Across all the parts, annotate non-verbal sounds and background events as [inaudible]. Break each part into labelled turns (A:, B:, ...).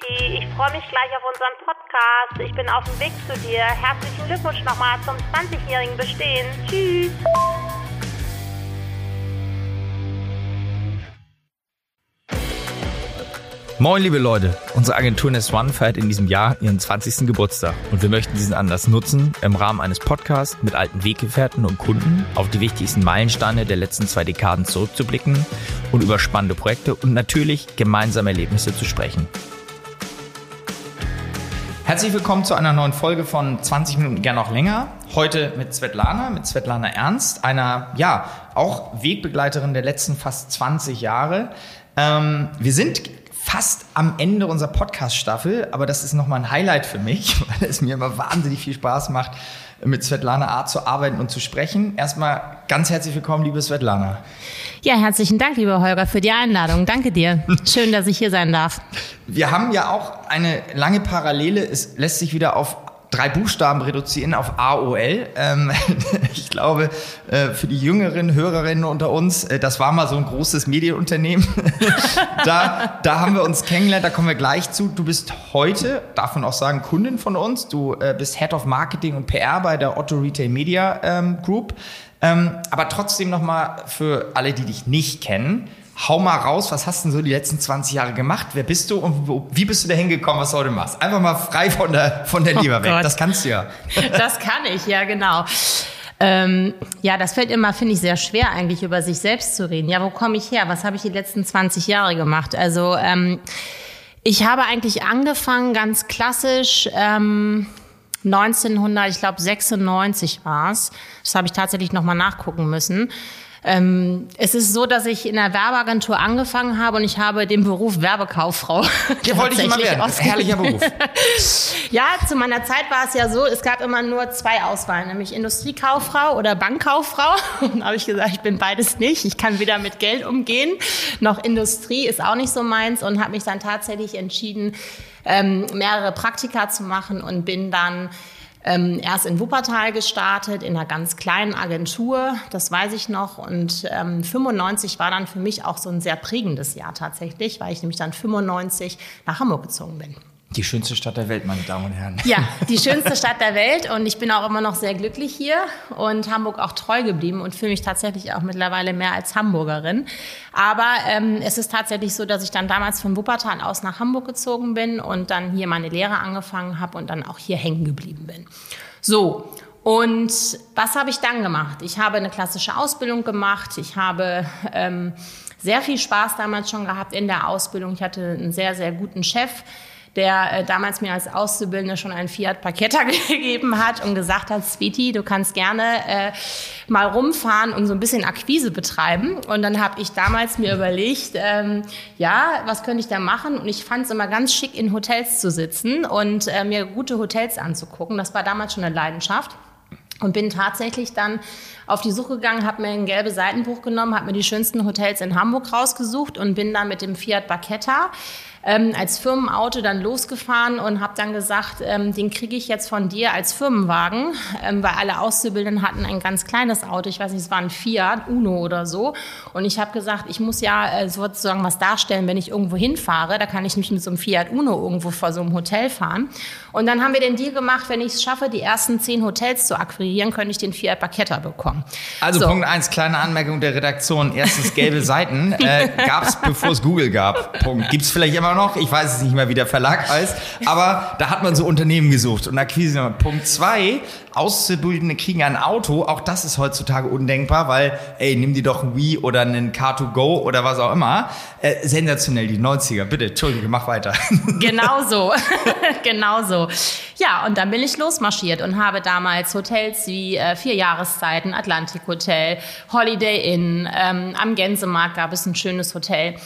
A: Sveti. Ich freue mich gleich auf unseren Podcast. Ich bin auf dem Weg zu dir. Herzlichen Glückwunsch nochmal zum 20-jährigen Bestehen. Tschüss.
B: Moin, liebe Leute. Unsere Agentur Nest One feiert in diesem Jahr ihren 20. Geburtstag und wir möchten diesen Anlass nutzen, im Rahmen eines Podcasts mit alten Weggefährten und Kunden auf die wichtigsten Meilensteine der letzten zwei Dekaden zurückzublicken und über spannende Projekte und natürlich gemeinsame Erlebnisse zu sprechen. Herzlich willkommen zu einer neuen Folge von 20 Minuten gern noch länger. Heute mit Svetlana, mit Svetlana Ernst, einer, ja, auch Wegbegleiterin der letzten fast 20 Jahre. Ähm, wir sind fast am Ende unserer Podcast-Staffel, aber das ist nochmal ein Highlight für mich, [laughs] weil es mir immer wahnsinnig viel Spaß macht, mit Svetlana Art zu arbeiten und zu sprechen. Erstmal ganz herzlich willkommen, liebe Svetlana.
C: Ja, herzlichen Dank, lieber Holger, für die Einladung. Danke dir. Schön, dass ich hier sein darf.
B: Wir haben ja auch eine lange Parallele. Es lässt sich wieder auf drei Buchstaben reduzieren auf AOL. Ähm, [laughs] ich glaube, äh, für die jüngeren Hörerinnen unter uns, äh, das war mal so ein großes Medienunternehmen. [laughs] da, da haben wir uns kennengelernt, da kommen wir gleich zu. Du bist heute, darf man auch sagen, Kundin von uns. Du äh, bist Head of Marketing und PR bei der Otto Retail Media ähm, Group. Ähm, aber trotzdem nochmal für alle, die dich nicht kennen, hau mal raus, was hast du denn so die letzten 20 Jahre gemacht? Wer bist du und wo, wie bist du da hingekommen, was du heute machst? Einfach mal frei von der, von der Leber oh weg. Das kannst du ja. [laughs]
C: Das kann ich, ja, genau. Ähm, ja, das fällt immer, finde ich, sehr schwer, eigentlich über sich selbst zu reden. Ja, wo komme ich her? Was habe ich die letzten 20 Jahre gemacht? Also, ähm, ich habe eigentlich angefangen, ganz klassisch, ähm, 1900, ich glaube 96 war es. Das habe ich tatsächlich nochmal nachgucken müssen. Ähm, es ist so, dass ich in der Werbeagentur angefangen habe und ich habe den Beruf Werbekauffrau. [laughs]
B: Ja, wollte ich immer werden. Herrlicher Beruf. [laughs]
C: ja, zu meiner Zeit war es ja so, es gab immer nur zwei Auswahlen, nämlich Industriekauffrau oder Bankkauffrau. [laughs] Und da habe ich gesagt, ich bin beides nicht. Ich kann weder mit Geld umgehen, noch Industrie ist auch nicht so meins und habe mich dann tatsächlich entschieden, ähm, mehrere Praktika zu machen und bin dann ähm, erst in Wuppertal gestartet, in einer ganz kleinen Agentur, das weiß ich noch. Und ähm, 95 war dann für mich auch so ein sehr prägendes Jahr tatsächlich, weil ich nämlich dann 95 nach Hamburg gezogen bin.
B: Die schönste Stadt der Welt, meine Damen und Herren.
C: Ja, [laughs] die schönste Stadt der Welt und ich bin auch immer noch sehr glücklich hier und Hamburg auch treu geblieben und fühle mich tatsächlich auch mittlerweile mehr als Hamburgerin. Aber ähm, es ist tatsächlich so, dass ich dann damals von Wuppertal aus nach Hamburg gezogen bin und dann hier meine Lehre angefangen habe und dann auch hier hängen geblieben bin. So, und was habe ich dann gemacht? Ich habe eine klassische Ausbildung gemacht. Ich habe ähm, sehr viel Spaß damals schon gehabt in der Ausbildung. Ich hatte einen sehr, sehr guten Chef der äh, damals mir als Auszubildende schon einen Fiat Paketta [laughs] gegeben hat und gesagt hat, Sveti, du kannst gerne äh, mal rumfahren und so ein bisschen Akquise betreiben. Und dann habe ich damals mir überlegt, ähm, ja, was könnte ich da machen? Und ich fand es immer ganz schick, in Hotels zu sitzen und äh, mir gute Hotels anzugucken. Das war damals schon eine Leidenschaft. Und bin tatsächlich dann auf die Suche gegangen, habe mir ein gelbes Seitenbuch genommen, habe mir die schönsten Hotels in Hamburg rausgesucht und bin dann mit dem Fiat Barchetta ähm, als Firmenauto dann losgefahren und habe dann gesagt, ähm, den kriege ich jetzt von dir als Firmenwagen, ähm, weil alle Auszubildenden hatten ein ganz kleines Auto, ich weiß nicht, es war ein Fiat Uno oder so. Und ich habe gesagt, ich muss ja äh, sozusagen was darstellen, wenn ich irgendwo hinfahre. Da kann ich nicht mit so einem Fiat Uno irgendwo vor so einem Hotel fahren. Und dann haben wir den Deal gemacht, wenn ich es schaffe, die ersten zehn Hotels zu akquirieren, könnte ich den Fiat Barchetta bekommen.
B: Also so. Punkt eins, kleine Anmerkung der Redaktion. Erstens gelbe Seiten äh, gab es, bevor es Google gab. Punkt. Gibt es vielleicht immer immer noch. Ich weiß es nicht mehr, wie der Verlag heißt. Aber da hat man so Unternehmen gesucht und Akquise. Punkt zwei, Auszubildende kriegen ein Auto. Auch das ist heutzutage undenkbar, weil, ey, nimm dir doch ein Wii oder einen Car2Go oder was auch immer. Äh, sensationell, die 90er. Bitte, Entschuldige, mach weiter. [laughs]
C: Genau so. [laughs] genau so. Ja, und dann bin ich losmarschiert und habe damals Hotels wie äh, Vier Jahreszeiten, Atlantik Hotel, Holiday Inn, ähm, am Gänsemarkt gab es ein schönes Hotel.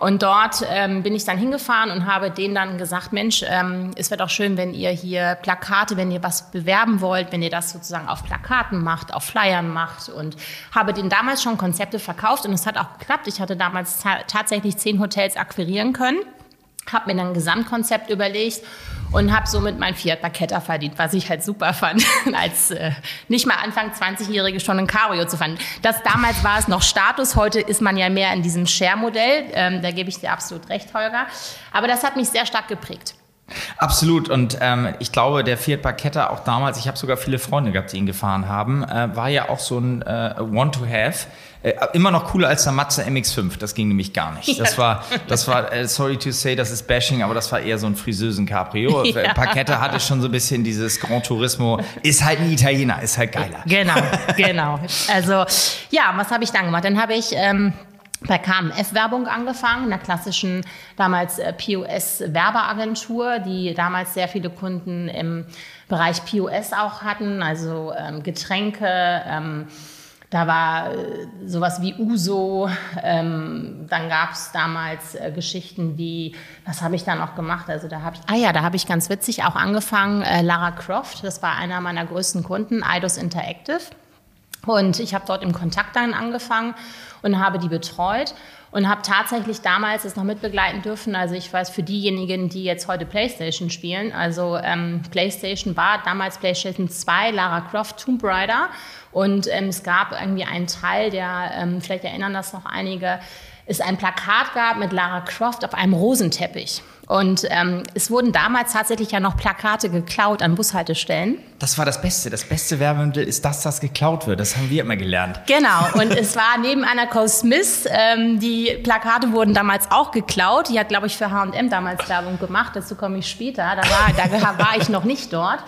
C: Und dort ähm, bin ich dann hingefahren und habe denen dann gesagt, Mensch, ähm, es wäre doch schön, wenn ihr hier Plakate, wenn ihr was bewerben wollt, wenn ihr das sozusagen auf Plakaten macht, auf Flyern macht und habe denen damals schon Konzepte verkauft und es hat auch geklappt. Ich hatte damals tatsächlich zehn Hotels akquirieren können, habe mir dann ein Gesamtkonzept überlegt und habe somit mein Fiat Barchetta verdient, was ich halt super fand, [laughs] als äh, nicht mal Anfang 20-Jährige schon ein Cabrio zu fahren. Das damals war es noch Status, heute ist man ja mehr in diesem Share-Modell, ähm, da gebe ich dir absolut recht, Holger. Aber das hat mich sehr stark geprägt.
B: Absolut. Und ähm, ich glaube, der Fiat Barchetta auch damals, ich habe sogar viele Freunde gehabt, die ihn gefahren haben, äh, war ja auch so ein äh, Want-to-Have. Äh, immer noch cooler als der Mazda MX-5. Das ging nämlich gar nicht. Das war, das war, äh, sorry to say, das ist Bashing, aber das war eher so ein friseusen Cabrio. [laughs] Ja. Barchetta hatte schon so ein bisschen dieses Grand Turismo. Ist halt ein Italiener, ist halt geiler.
C: Genau, genau. Also ja, was habe ich dann gemacht? Dann habe ich ähm, bei KMF-Werbung angefangen, einer klassischen damals äh, POS-Werbeagentur, die damals sehr viele Kunden im Bereich POS auch hatten, also ähm, Getränke. Ähm, da war äh, sowas wie Uso. Ähm, dann gab es damals äh, Geschichten wie, was habe ich da noch gemacht? Also da habe ich, ah ja, da habe ich ganz witzig auch angefangen. Äh, Lara Croft, das war einer meiner größten Kunden, Eidos Interactive. Und ich habe dort im Kontakt dann angefangen und habe die betreut und habe tatsächlich damals es noch mitbegleiten dürfen. Also ich weiß, für diejenigen, die jetzt heute PlayStation spielen, also ähm, PlayStation war damals PlayStation 2, Lara Croft, Tomb Raider und ähm, es gab irgendwie einen Teil, der, ähm, vielleicht erinnern das noch einige, es ein Plakat gab mit Lara Croft auf einem Rosenteppich. Und ähm, es wurden damals tatsächlich ja noch Plakate geklaut an Bushaltestellen.
B: Das war das Beste. Das beste Werbemittel ist das, das geklaut wird. Das haben wir immer gelernt.
C: Genau. Und es war neben Anna Cole Smith, ähm, die Plakate wurden damals auch geklaut. Die hat, glaube ich, für H&M damals Werbung gemacht. Dazu komme ich später. Da war, da war ich noch nicht dort.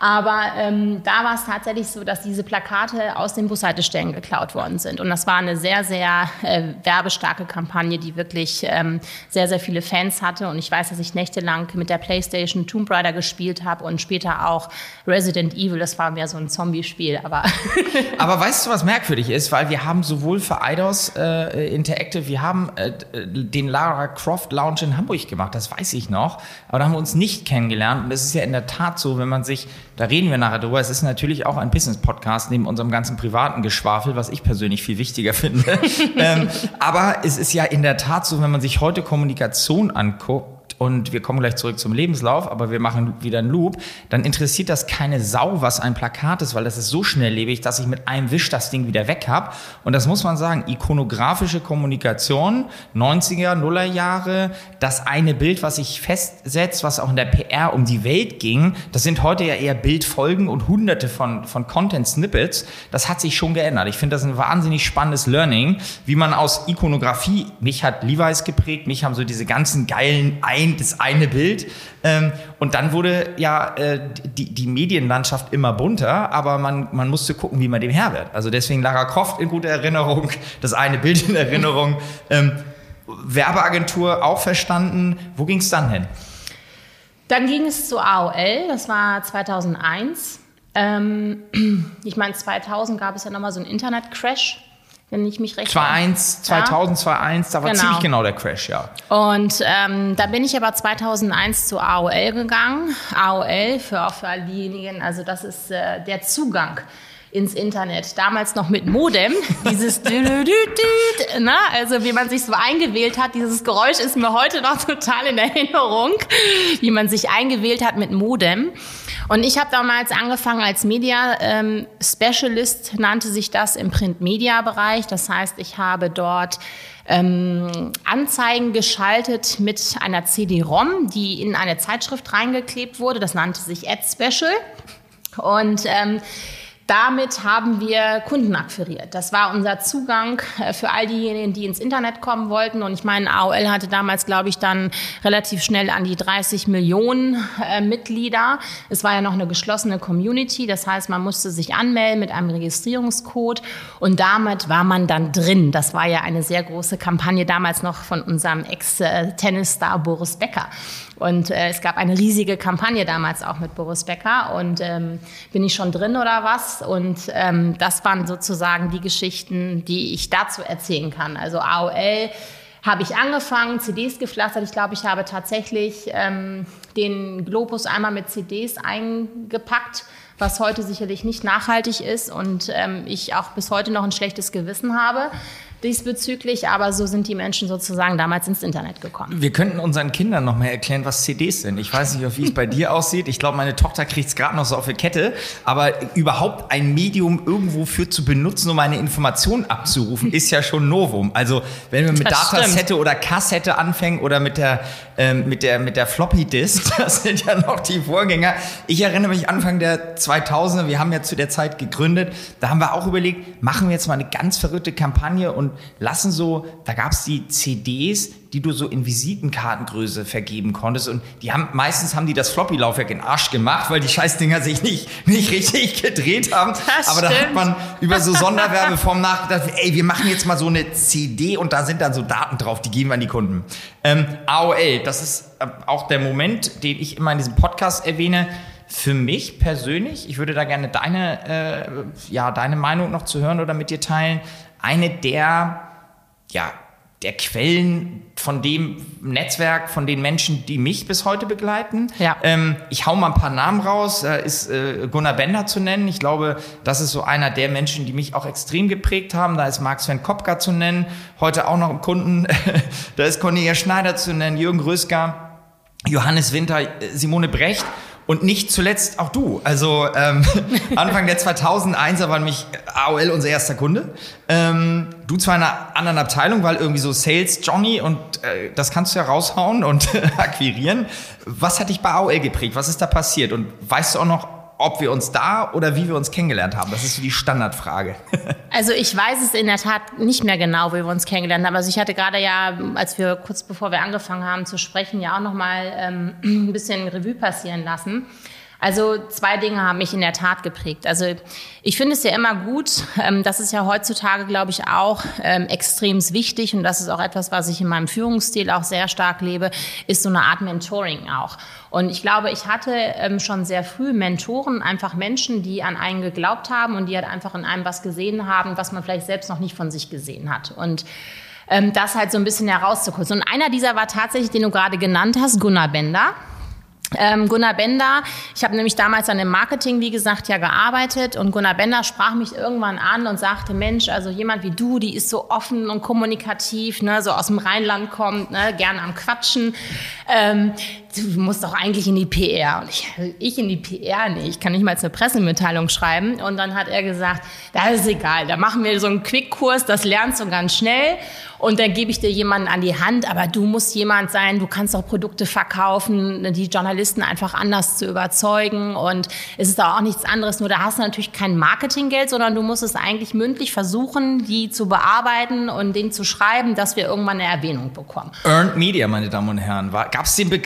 C: Aber ähm, da war es tatsächlich so, dass diese Plakate aus den Bushaltestellen geklaut worden sind. Und das war eine sehr, sehr äh, werbestarke Kampagne, die wirklich ähm, sehr, sehr viele Fans hatte. Und ich weiß, dass ich nächtelang mit der PlayStation Tomb Raider gespielt habe und später auch Resident Evil. Das war mehr so ein Zombie-Spiel. Aber, [laughs]
B: aber weißt du, was merkwürdig ist? Weil wir haben sowohl für Eidos äh, Interactive, wir haben äh, den Lara Croft Lounge in Hamburg gemacht. Das weiß ich noch. Aber da haben wir uns nicht kennengelernt. Und es ist ja in der Tat so, wenn man sich da reden wir nachher drüber. Es ist natürlich auch ein Business-Podcast neben unserem ganzen privaten Geschwafel, was ich persönlich viel wichtiger finde. [laughs] ähm, aber es ist ja in der Tat so, wenn man sich heute Kommunikation anguckt, und wir kommen gleich zurück zum Lebenslauf, aber wir machen wieder einen Loop, dann interessiert das keine Sau, was ein Plakat ist, weil das ist so schnelllebig, dass ich mit einem Wisch das Ding wieder weg habe. Und das muss man sagen, ikonografische Kommunikation, 90er, Nuller Jahre, das eine Bild, was sich festsetzt, was auch in der PR um die Welt ging, das sind heute ja eher Bildfolgen und hunderte von, von Content-Snippets. Das hat sich schon geändert. Ich finde das ein wahnsinnig spannendes Learning, wie man aus Ikonografie, mich hat Levi's geprägt, mich haben so diese ganzen geilen ein ein, das eine Bild. Ähm, und dann wurde ja äh, die, die Medienlandschaft immer bunter, aber man, man musste gucken, wie man dem Herr wird. Also deswegen Lara Croft in guter Erinnerung, [laughs] das eine Bild in Erinnerung. Ähm, Werbeagentur auch verstanden. Wo ging es dann hin?
C: Dann ging es zu AOL, das war 2001. Ähm, [clears throat] ich meine, 2000 gab es ja nochmal so einen Internet-Crash wenn ich mich recht
B: 2001, 2000, 2001, da war genau. ziemlich genau der Crash, ja.
C: Und ähm, da bin ich aber 2001 zu AOL gegangen. AOL, für auch für all diejenigen, also das ist äh, der Zugang ins Internet. Damals noch mit Modem. [laughs] Dieses ne? also wie man sich so eingewählt hat, dieses Geräusch ist mir heute noch [laughs] total in Erinnerung, wie man sich eingewählt hat mit Modem. Und ich habe damals angefangen als Media ähm, Specialist, nannte sich das im Print-Media-Bereich. Das heißt, ich habe dort ähm, Anzeigen geschaltet mit einer CD-ROM, die in eine Zeitschrift reingeklebt wurde. Das nannte sich Ad Special. Und ähm, damit haben wir Kunden akquiriert. Das war unser Zugang äh, für all diejenigen, die ins Internet kommen wollten. Und ich meine, AOL hatte damals, glaube ich, dann relativ schnell an die 30 Millionen äh, Mitglieder. Es war ja noch eine geschlossene Community. Das heißt, man musste sich anmelden mit einem Registrierungscode. Und damit war man dann drin. Das war ja eine sehr große Kampagne damals noch von unserem Ex-Tennisstar Boris Becker. Und äh, es gab eine riesige Kampagne damals auch mit Boris Becker. Und ähm, bin ich schon drin oder was? Und ähm, das waren sozusagen die Geschichten, die ich dazu erzählen kann. Also AOL habe ich angefangen, CDs gepflastert. Ich glaube, ich habe tatsächlich ähm, den Globus einmal mit CDs eingepackt, was heute sicherlich nicht nachhaltig ist und ähm, ich auch bis heute noch ein schlechtes Gewissen habe diesbezüglich, aber so sind die Menschen sozusagen damals ins Internet gekommen.
B: Wir könnten unseren Kindern noch mal erklären, was CDs sind. Ich weiß nicht, wie es bei dir aussieht. Ich glaube, meine Tochter kriegt es gerade noch so auf die Kette. Aber überhaupt ein Medium irgendwo für zu benutzen, um eine Information abzurufen, ist ja schon Novum. Also wenn wir mit das Datasette stimmt. oder Kassette anfangen oder mit der, ähm, mit der, mit der Floppy Disk, [laughs] das sind ja noch die Vorgänger. Ich erinnere mich Anfang der 2000er, wir haben ja zu der Zeit gegründet, da haben wir auch überlegt, machen wir jetzt mal eine ganz verrückte Kampagne und lassen so, da gab es die CDs, die du so in Visitenkartengröße vergeben konntest. Und die haben, meistens haben die das Floppy-Laufwerk in Arsch gemacht, weil die Scheißdinger sich nicht, nicht richtig gedreht haben. Das Aber stimmt. da hat man über so Sonderwerbeformen nachgedacht, ey, wir machen jetzt mal so eine CD und da sind dann so Daten drauf, die geben wir an die Kunden. Ähm, AOL, das ist äh, auch der Moment, den ich immer in diesem Podcast erwähne. Für mich persönlich, ich würde da gerne deine, äh, ja, deine Meinung noch zu hören oder mit dir teilen. Eine der, ja, der Quellen von dem Netzwerk, von den Menschen, die mich bis heute begleiten. Ja. Ähm, ich hau mal ein paar Namen raus. Da ist äh, Gunnar Bender zu nennen. Ich glaube, das ist so einer der Menschen, die mich auch extrem geprägt haben. Da ist Marc Sven Kopka zu nennen. Heute auch noch im Kunden. [laughs] da ist Cornelia Schneider zu nennen, Jürgen Röska, Johannes Winter, Simone Brecht. Und nicht zuletzt auch du. Also ähm, [laughs] Anfang der 2001er war nämlich AOL unser erster Kunde. Ähm, du zwar in einer anderen Abteilung, weil irgendwie so Sales Johnny und äh, das kannst du ja raushauen und [laughs] akquirieren. Was hat dich bei AOL geprägt? Was ist da passiert? Und weißt du auch noch, ob wir uns da oder wie wir uns kennengelernt haben? Das ist so die Standardfrage. [laughs]
C: Also ich weiß es in der Tat nicht mehr genau, wie wir uns kennengelernt haben. Also ich hatte gerade ja, als wir kurz bevor wir angefangen haben zu sprechen, ja auch noch mal ähm, [clears throat] ein bisschen Revue passieren lassen. Also zwei Dinge haben mich in der Tat geprägt. Also ich finde es ja immer gut, ähm, das ist ja heutzutage, glaube ich, auch ähm, extrem wichtig und das ist auch etwas, was ich in meinem Führungsstil auch sehr stark lebe, ist so eine Art Mentoring auch. Und ich glaube, ich hatte ähm, schon sehr früh Mentoren, einfach Menschen, die an einen geglaubt haben und die halt einfach in einem was gesehen haben, was man vielleicht selbst noch nicht von sich gesehen hat. Und ähm, das halt so ein bisschen herauszukürzen. Und einer dieser war tatsächlich, den du gerade genannt hast, Gunnar Bender. Ähm, Gunnar Bender, ich habe nämlich damals an dem Marketing, wie gesagt, ja gearbeitet und Gunnar Bender sprach mich irgendwann an und sagte, Mensch, also jemand wie du, die ist so offen und kommunikativ, ne, so aus dem Rheinland kommt, ne, gerne am Quatschen, ähm, du musst doch eigentlich in die PR. Und ich, ich in die PR, nee, ich kann nicht mal eine Pressemitteilung schreiben. Und dann hat er gesagt, das ist egal, da machen wir so einen Quickkurs, das lernst du ganz schnell und dann gebe ich dir jemanden an die Hand, aber du musst jemand sein, du kannst auch Produkte verkaufen, die Journalisten einfach anders zu überzeugen und es ist auch nichts anderes, nur da hast du natürlich kein Marketinggeld, sondern du musst es eigentlich mündlich versuchen, die zu bearbeiten und denen zu schreiben, dass wir irgendwann eine Erwähnung bekommen.
B: Earned Media, meine Damen und Herren, gab es den, Be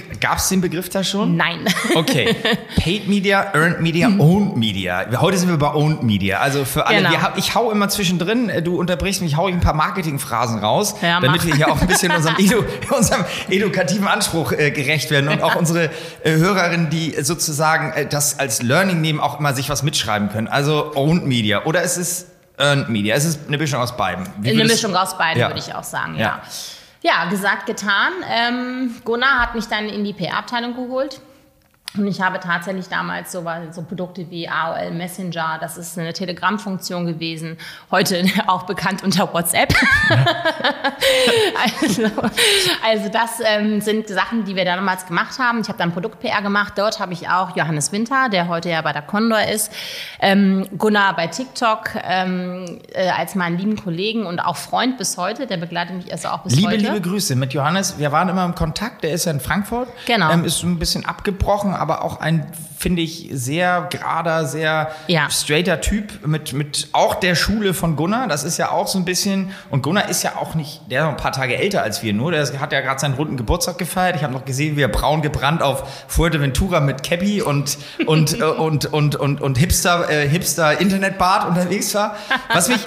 B: den Begriff da schon?
C: Nein. [laughs]
B: Okay. Paid Media, Earned Media, Owned Media. Heute sind wir bei Owned Media. Also für alle, genau. wir, ich hau immer zwischendrin, äh, du unterbrichst mich, hau ich ein paar Marketingphrasen raus raus, ja, damit wir hier auch ein bisschen [laughs] unserem, edu unserem edukativen Anspruch äh, gerecht werden und auch unsere äh, Hörerinnen, die sozusagen äh, das als Learning nehmen, auch immer sich was mitschreiben können. Also Owned Media oder es ist Earned Media. Es ist eine Mischung aus beiden.
C: Wie eine Mischung aus beiden, ja. würde ich auch sagen, ja. ja. Ja, gesagt, getan. Ähm, Gunnar hat mich dann in die PR-Abteilung geholt. Und ich habe tatsächlich damals so, so Produkte wie AOL Messenger, das ist eine Telegram-Funktion gewesen, heute [laughs] auch bekannt unter WhatsApp. [laughs] also, also das ähm, sind Sachen, die wir damals gemacht haben. Ich habe dann Produkt-PR gemacht. Dort habe ich auch Johannes Winter, der heute ja bei der Condor ist, ähm, Gunnar bei TikTok ähm, äh, als meinen lieben Kollegen und auch Freund bis heute. Der begleitet mich also auch bis
B: liebe,
C: heute.
B: Liebe, liebe Grüße mit Johannes. Wir waren immer im Kontakt. Der ist ja in Frankfurt.
C: Genau.
B: Ähm, ist ein bisschen abgebrochen aber auch ein, finde ich, sehr gerader, sehr ja. straighter Typ mit, mit auch der Schule von Gunnar. Das ist ja auch so ein bisschen, und Gunnar ist ja auch nicht, der ist noch ein paar Tage älter als wir nur. Der hat ja gerade seinen runden Geburtstag gefeiert. Ich habe noch gesehen, wie er braun gebrannt auf Fuerteventura mit Cappy und, und, [laughs] äh, und, und, und, und Hipster, äh, Hipster Internetbad unterwegs war. Was mich,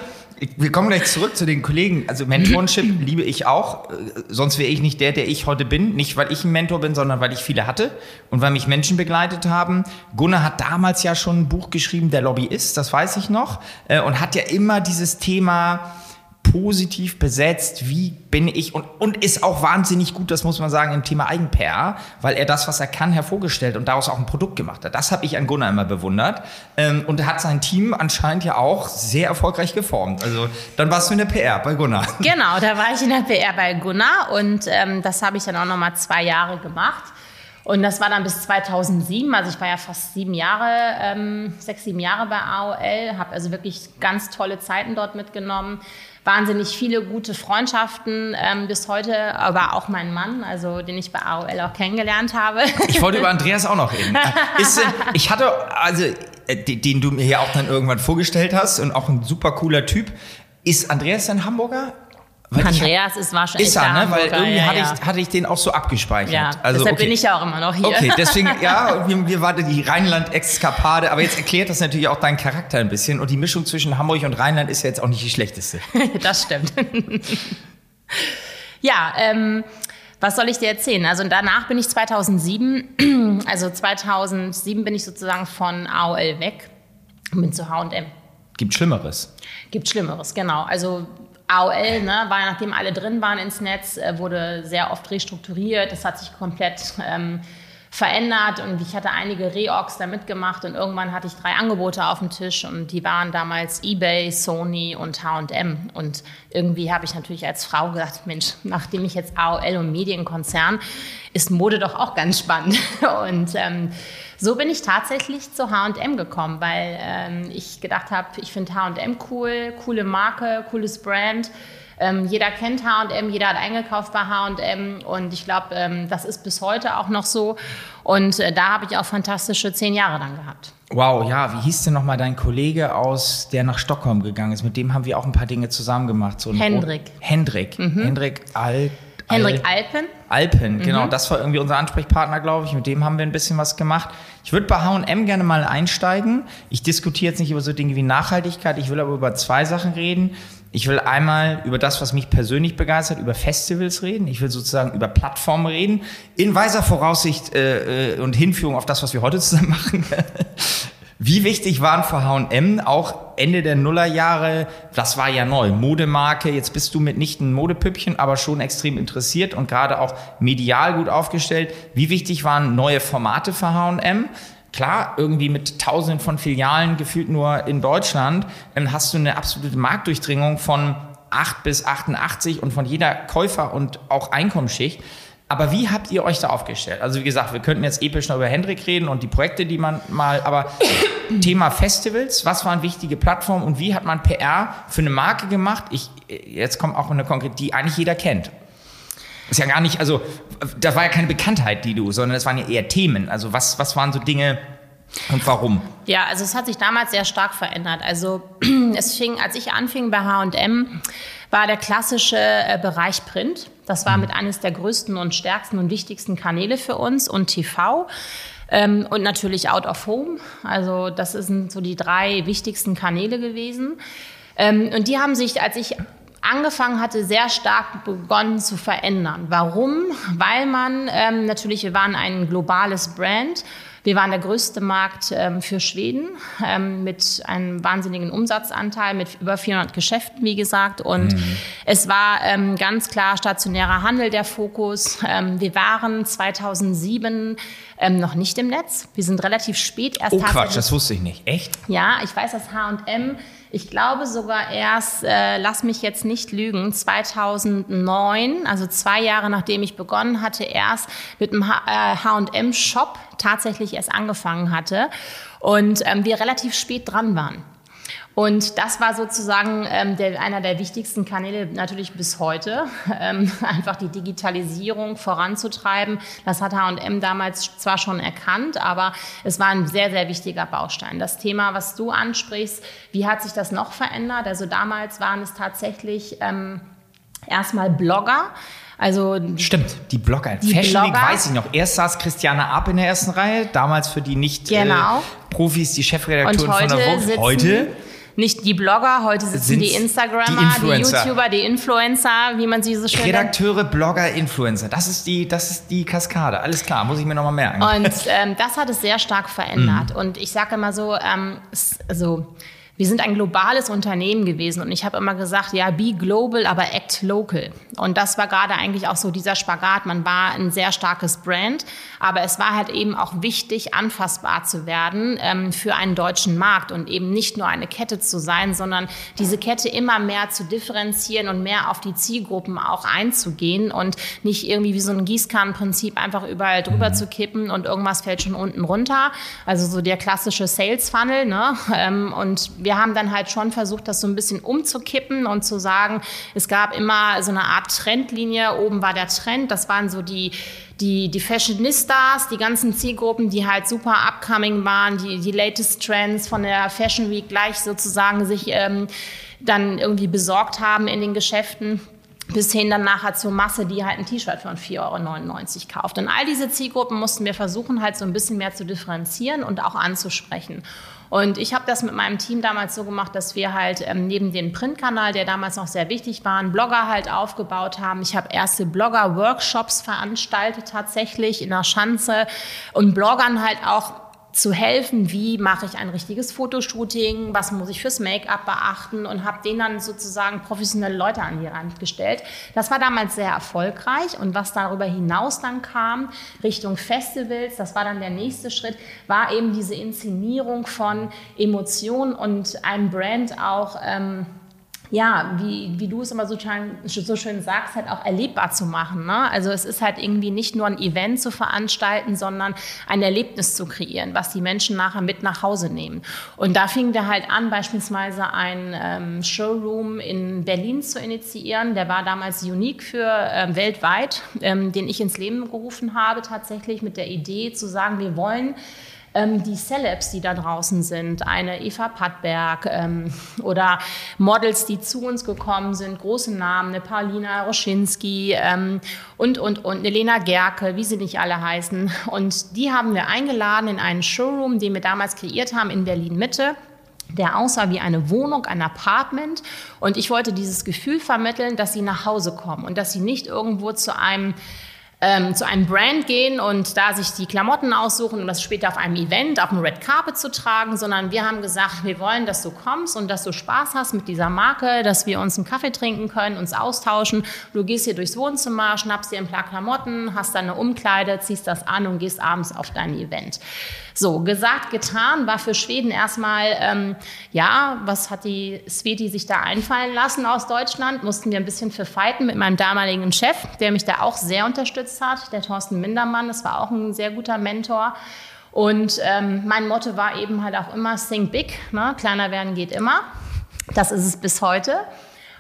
B: wir kommen gleich zurück zu den Kollegen. Also Mentorship [clears throat] liebe ich auch. Sonst wäre ich nicht der, der ich heute bin. Nicht, weil ich ein Mentor bin, sondern weil ich viele hatte und weil mich Menschen begleitet haben. Gunnar hat damals ja schon ein Buch geschrieben, Der Lobbyist, das weiß ich noch. Äh, und hat ja immer dieses Thema positiv besetzt? Wie bin ich? Und, und ist auch wahnsinnig gut, das muss man sagen, im Thema Eigen-PR, weil er das, was er kann, hervorgestellt und daraus auch ein Produkt gemacht hat. Das habe ich an Gunnar immer bewundert. Ähm, und er hat sein Team anscheinend ja auch sehr erfolgreich geformt. Also dann warst du in der PR bei Gunnar.
C: Genau, da war ich in der PR bei Gunnar und ähm, das habe ich dann auch nochmal zwei Jahre gemacht. Und das war dann bis 2007, also ich war ja fast sieben Jahre, ähm, sechs, sieben Jahre bei AOL, habe also wirklich ganz tolle Zeiten dort mitgenommen wahnsinnig viele gute Freundschaften ähm, bis heute, aber auch mein Mann, also den ich bei AOL auch kennengelernt habe.
B: Ich wollte über Andreas auch noch reden. [laughs] Ist, ich hatte, also äh, den du mir ja auch dann irgendwann vorgestellt hast und auch ein super cooler Typ. Ist Andreas ein Hamburger?
C: Weil Andreas ich, ist wahrscheinlich
B: ist er, ne? Weil irgendwie ja, hatte, ja. Ich, hatte ich den auch so abgespeichert.
C: Ja, also, deshalb okay. bin ich ja auch immer noch hier.
B: Okay, deswegen, [laughs] ja, wir, wir waren die Rheinland-Exkapade, aber jetzt erklärt das natürlich auch deinen Charakter ein bisschen und die Mischung zwischen Hamburg und Rheinland ist ja jetzt auch nicht die schlechteste. [laughs]
C: das stimmt. [laughs] ja, ähm, was soll ich dir erzählen? Also danach bin ich 2007, [clears throat] also 2007 bin ich sozusagen von AOL weg und bin zu H&M.
B: Gibt Schlimmeres.
C: Gibt Schlimmeres, genau. Also AOL, ne, war nachdem alle drin waren ins Netz, äh, wurde sehr oft restrukturiert. Das hat sich komplett ähm, verändert und ich hatte einige Reorgs da mitgemacht und irgendwann hatte ich drei Angebote auf dem Tisch und die waren damals eBay, Sony und H&M und irgendwie habe ich natürlich als Frau gedacht, Mensch, nachdem ich jetzt AOL und Medienkonzern, ist Mode doch auch ganz spannend [laughs] und ähm, so bin ich tatsächlich zu H&M gekommen, weil ähm, ich gedacht habe, ich finde H&M cool, coole Marke, cooles Brand. Ähm, jeder kennt H&M, jeder hat eingekauft bei H&M und ich glaube, ähm, das ist bis heute auch noch so. Und äh, da habe ich auch fantastische zehn Jahre dann gehabt.
B: Wow, ja, wie hieß denn nochmal dein Kollege aus, der nach Stockholm gegangen ist? Mit dem haben wir auch ein paar Dinge zusammen gemacht.
C: So Hendrik.
B: Hendrik. Mhm. Hendrik Alt.
C: Henrik Alpen.
B: Alpen, genau. Mhm. Das war irgendwie unser Ansprechpartner, glaube ich. Mit dem haben wir ein bisschen was gemacht. Ich würde bei H&M gerne mal einsteigen. Ich diskutiere jetzt nicht über so Dinge wie Nachhaltigkeit. Ich will aber über zwei Sachen reden. Ich will einmal über das, was mich persönlich begeistert, über Festivals reden. Ich will sozusagen über Plattformen reden. In weiser Voraussicht äh, äh und Hinführung auf das, was wir heute zusammen [laughs] machen. Wie wichtig waren für H&M auch Ende der Nullerjahre, das war ja neu, Modemarke, jetzt bist du mitnichten ein Modepüppchen, aber schon extrem interessiert und gerade auch medial gut aufgestellt. Wie wichtig waren neue Formate für H&M? Klar, irgendwie mit tausenden von Filialen, gefühlt nur in Deutschland, dann hast du eine absolute Marktdurchdringung von 8 bis 88 und von jeder Käufer- und auch Einkommensschicht. Aber wie habt ihr euch da aufgestellt? Also wie gesagt, wir könnten jetzt episch noch über Hendrik reden und die Projekte, die man mal, aber [coughs] Thema Festivals, was waren wichtige Plattformen und wie hat man PR für eine Marke gemacht? Ich, jetzt kommt auch eine konkrete, die eigentlich jeder kennt. Ist ja gar nicht, also das war ja keine Bekanntheit, die du, sondern es waren ja eher Themen. Also was, was waren so Dinge, und warum?
C: Ja, also es hat sich damals sehr stark verändert. Also [clears throat] es fing, als ich anfing bei H&M, war der klassische äh, Bereich Print. Das war mit eines der größten und stärksten und wichtigsten Kanäle für uns und TV. Ähm, und natürlich Out of Home. Also das sind so die drei wichtigsten Kanäle gewesen. Ähm, und die haben sich, als ich angefangen hatte, sehr stark begonnen zu verändern. Warum? Weil man ähm, natürlich, wir waren ein globales Brand wir waren der größte Markt ähm, für Schweden ähm, mit einem wahnsinnigen Umsatzanteil mit über 400 Geschäften, wie gesagt. Und mhm. es war ähm, ganz klar stationärer Handel der Fokus. Ähm, wir waren 2007 ähm, noch nicht im Netz. Wir sind relativ spät erst.
B: Oh Quatsch, das wusste ich nicht. Echt?
C: Ja, ich weiß, dass H&M ich glaube sogar erst, äh, lass mich jetzt nicht lügen, 2009, also zwei Jahre nachdem ich begonnen hatte, erst mit dem HM-Shop äh, tatsächlich erst angefangen hatte und ähm, wir relativ spät dran waren. Und das war sozusagen ähm, der, einer der wichtigsten Kanäle natürlich bis heute, [laughs] ähm, einfach die Digitalisierung voranzutreiben. Das hat H&M damals zwar schon erkannt, aber es war ein sehr, sehr wichtiger Baustein. Das Thema, was du ansprichst, wie hat sich das noch verändert? Also damals waren es tatsächlich ähm, erstmal Blogger, also
B: Stimmt, die Blogger. Die Fashion Blogger. Week weiß ich noch. Erst saß Christiane Ab in der ersten Reihe, damals für die Nicht-Profis
C: genau.
B: die Chefredakteurin von der Vogue.
C: Heute nicht die Blogger, heute sitzen Sind's die Instagrammer, die, die, YouTuber, die Influencer, wie man sie so schön
B: Redakteure, nennt. Blogger, Influencer. Das ist die, das ist die Kaskade. Alles klar, muss ich mir nochmal merken.
C: Und ähm, das hat es sehr stark verändert. Mhm. Und ich sage immer so, ähm, so wir sind ein globales Unternehmen gewesen und ich habe immer gesagt, ja, be global, aber act local. Und das war gerade eigentlich auch so dieser Spagat. Man war ein sehr starkes Brand, aber es war halt eben auch wichtig, anfassbar zu werden ähm, für einen deutschen Markt und eben nicht nur eine Kette zu sein, sondern diese Kette immer mehr zu differenzieren und mehr auf die Zielgruppen auch einzugehen und nicht irgendwie wie so ein Gießkannenprinzip einfach überall drüber zu kippen und irgendwas fällt schon unten runter. Also so der klassische Sales Funnel. Ne? [laughs] Ähm, und wir haben dann halt schon versucht, das so ein bisschen umzukippen und zu sagen, es gab immer so eine Art Trendlinie. Oben war der Trend, das waren so die die, die Fashionistas, die ganzen Zielgruppen, die halt super upcoming waren, die, die latest Trends von der Fashion Week gleich sozusagen sich ähm, dann irgendwie besorgt haben in den Geschäften bis hin dann nachher zur Masse, die halt ein T-Shirt von 4,99 Euro kauft. Und all diese Zielgruppen mussten wir versuchen, halt so ein bisschen mehr zu differenzieren und auch anzusprechen. Und ich habe das mit meinem Team damals so gemacht, dass wir halt ähm, neben dem Printkanal, der damals noch sehr wichtig war, einen Blogger halt aufgebaut haben. Ich habe erste Blogger-Workshops veranstaltet tatsächlich in der Schanze und Bloggern halt auch zu helfen, wie mache ich ein richtiges Fotoshooting, was muss ich fürs Make-up beachten und habe denen dann sozusagen professionelle Leute an die Rand gestellt. Das war damals sehr erfolgreich und was darüber hinaus dann kam, Richtung Festivals, das war dann der nächste Schritt, war eben diese Inszenierung von Emotionen und einem Brand auch ähm, ja, wie, wie du es immer so schön, so schön sagst, halt auch erlebbar zu machen. Ne? Also es ist halt irgendwie nicht nur ein Event zu veranstalten, sondern ein Erlebnis zu kreieren, was die Menschen nachher mit nach Hause nehmen. Und da fingen wir halt an, beispielsweise ein ähm, Showroom in Berlin zu initiieren. Der war damals unique für ähm, weltweit, ähm, den ich ins Leben gerufen habe, tatsächlich mit der Idee zu sagen, wir wollen ähm, die Celebs, die da draußen sind, eine Eva Pattberg ähm, [laughs] oder Models, die zu uns gekommen sind, große Namen, eine Paulina Roschinski ähm, und, und, und eine Lena Gerke, wie sie nicht alle heißen. Und die haben wir eingeladen in einen Showroom, den wir damals kreiert haben in Berlin-Mitte der aussah wie eine Wohnung, ein Apartment. Und ich wollte dieses Gefühl vermitteln, dass sie nach Hause kommen und dass sie nicht irgendwo zu einem ähm, zu einem Brand gehen und da sich die Klamotten aussuchen, um das später auf einem Event, auf dem Red Carpet zu tragen, sondern wir haben gesagt, wir wollen, dass du kommst und dass du Spaß hast mit dieser Marke, dass wir uns einen Kaffee trinken können, uns austauschen. Du gehst hier durchs Wohnzimmer, schnappst dir ein paar Klamotten, hast deine Umkleide, ziehst das an und gehst abends auf dein Event. So, gesagt, getan, war für Schweden erstmal, ähm, ja, was hat die Sveti sich da einfallen lassen aus Deutschland? Mussten wir ein bisschen für fighten mit meinem damaligen Chef, der mich da auch sehr unterstützt hat, der Thorsten Mindermann, das war auch ein sehr guter Mentor. Und ähm, mein Motto war eben halt auch immer Think Big, ne? kleiner werden geht immer. Das ist es bis heute.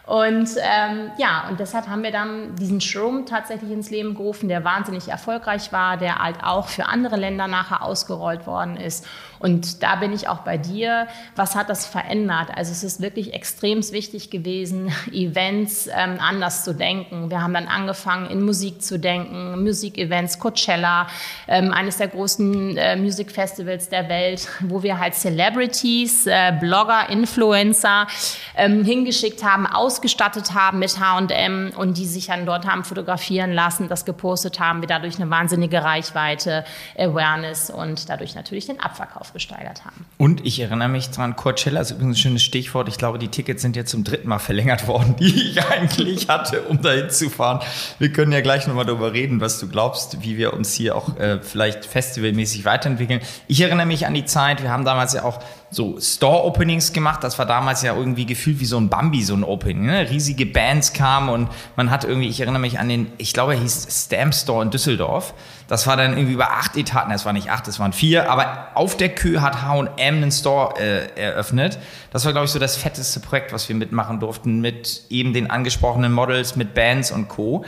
C: Und ähm, ja, und deshalb haben wir dann diesen Showroom tatsächlich ins Leben gerufen, der wahnsinnig erfolgreich war, der halt auch für andere Länder nachher ausgerollt worden ist. Und da bin ich auch bei dir. Was hat das verändert? Also es ist wirklich extrem wichtig gewesen, [laughs] Events ähm, anders zu denken. Wir haben dann angefangen, in Musik zu denken, Musikevents, Coachella, ähm, eines der großen äh, Musikfestivals der Welt, [laughs] wo wir halt Celebrities, äh, Blogger, Influencer ähm, hingeschickt haben, ausgestattet haben mit H&M und die sich dann dort haben fotografieren lassen, das gepostet haben, wir dadurch eine wahnsinnige Reichweite, Awareness und dadurch natürlich den Abverkauf gesteigert haben.
B: Und ich erinnere mich dran, Coachella ist übrigens ein schönes Stichwort. Ich glaube, die Tickets sind jetzt zum dritten Mal verlängert worden, die ich eigentlich hatte, um dahin zu fahren. Wir können ja gleich nochmal darüber reden, was du glaubst, wie wir uns hier auch äh, vielleicht festivalmäßig weiterentwickeln. Ich erinnere mich an die Zeit, wir haben damals ja auch so Store-Openings gemacht. Das war damals ja irgendwie gefühlt wie so ein Bambi, so ein Opening. Ne? Riesige Bands kamen und man hat irgendwie, ich erinnere mich an den, ich glaube, er hieß Stamp Store in Düsseldorf. Das war dann irgendwie über acht Etaten, es waren nicht acht, es waren vier, aber auf der Kö hat H&M einen Store äh, eröffnet. Das war, glaube ich, so das fetteste Projekt, was wir mitmachen durften, mit eben den angesprochenen Models, mit Bands und Co.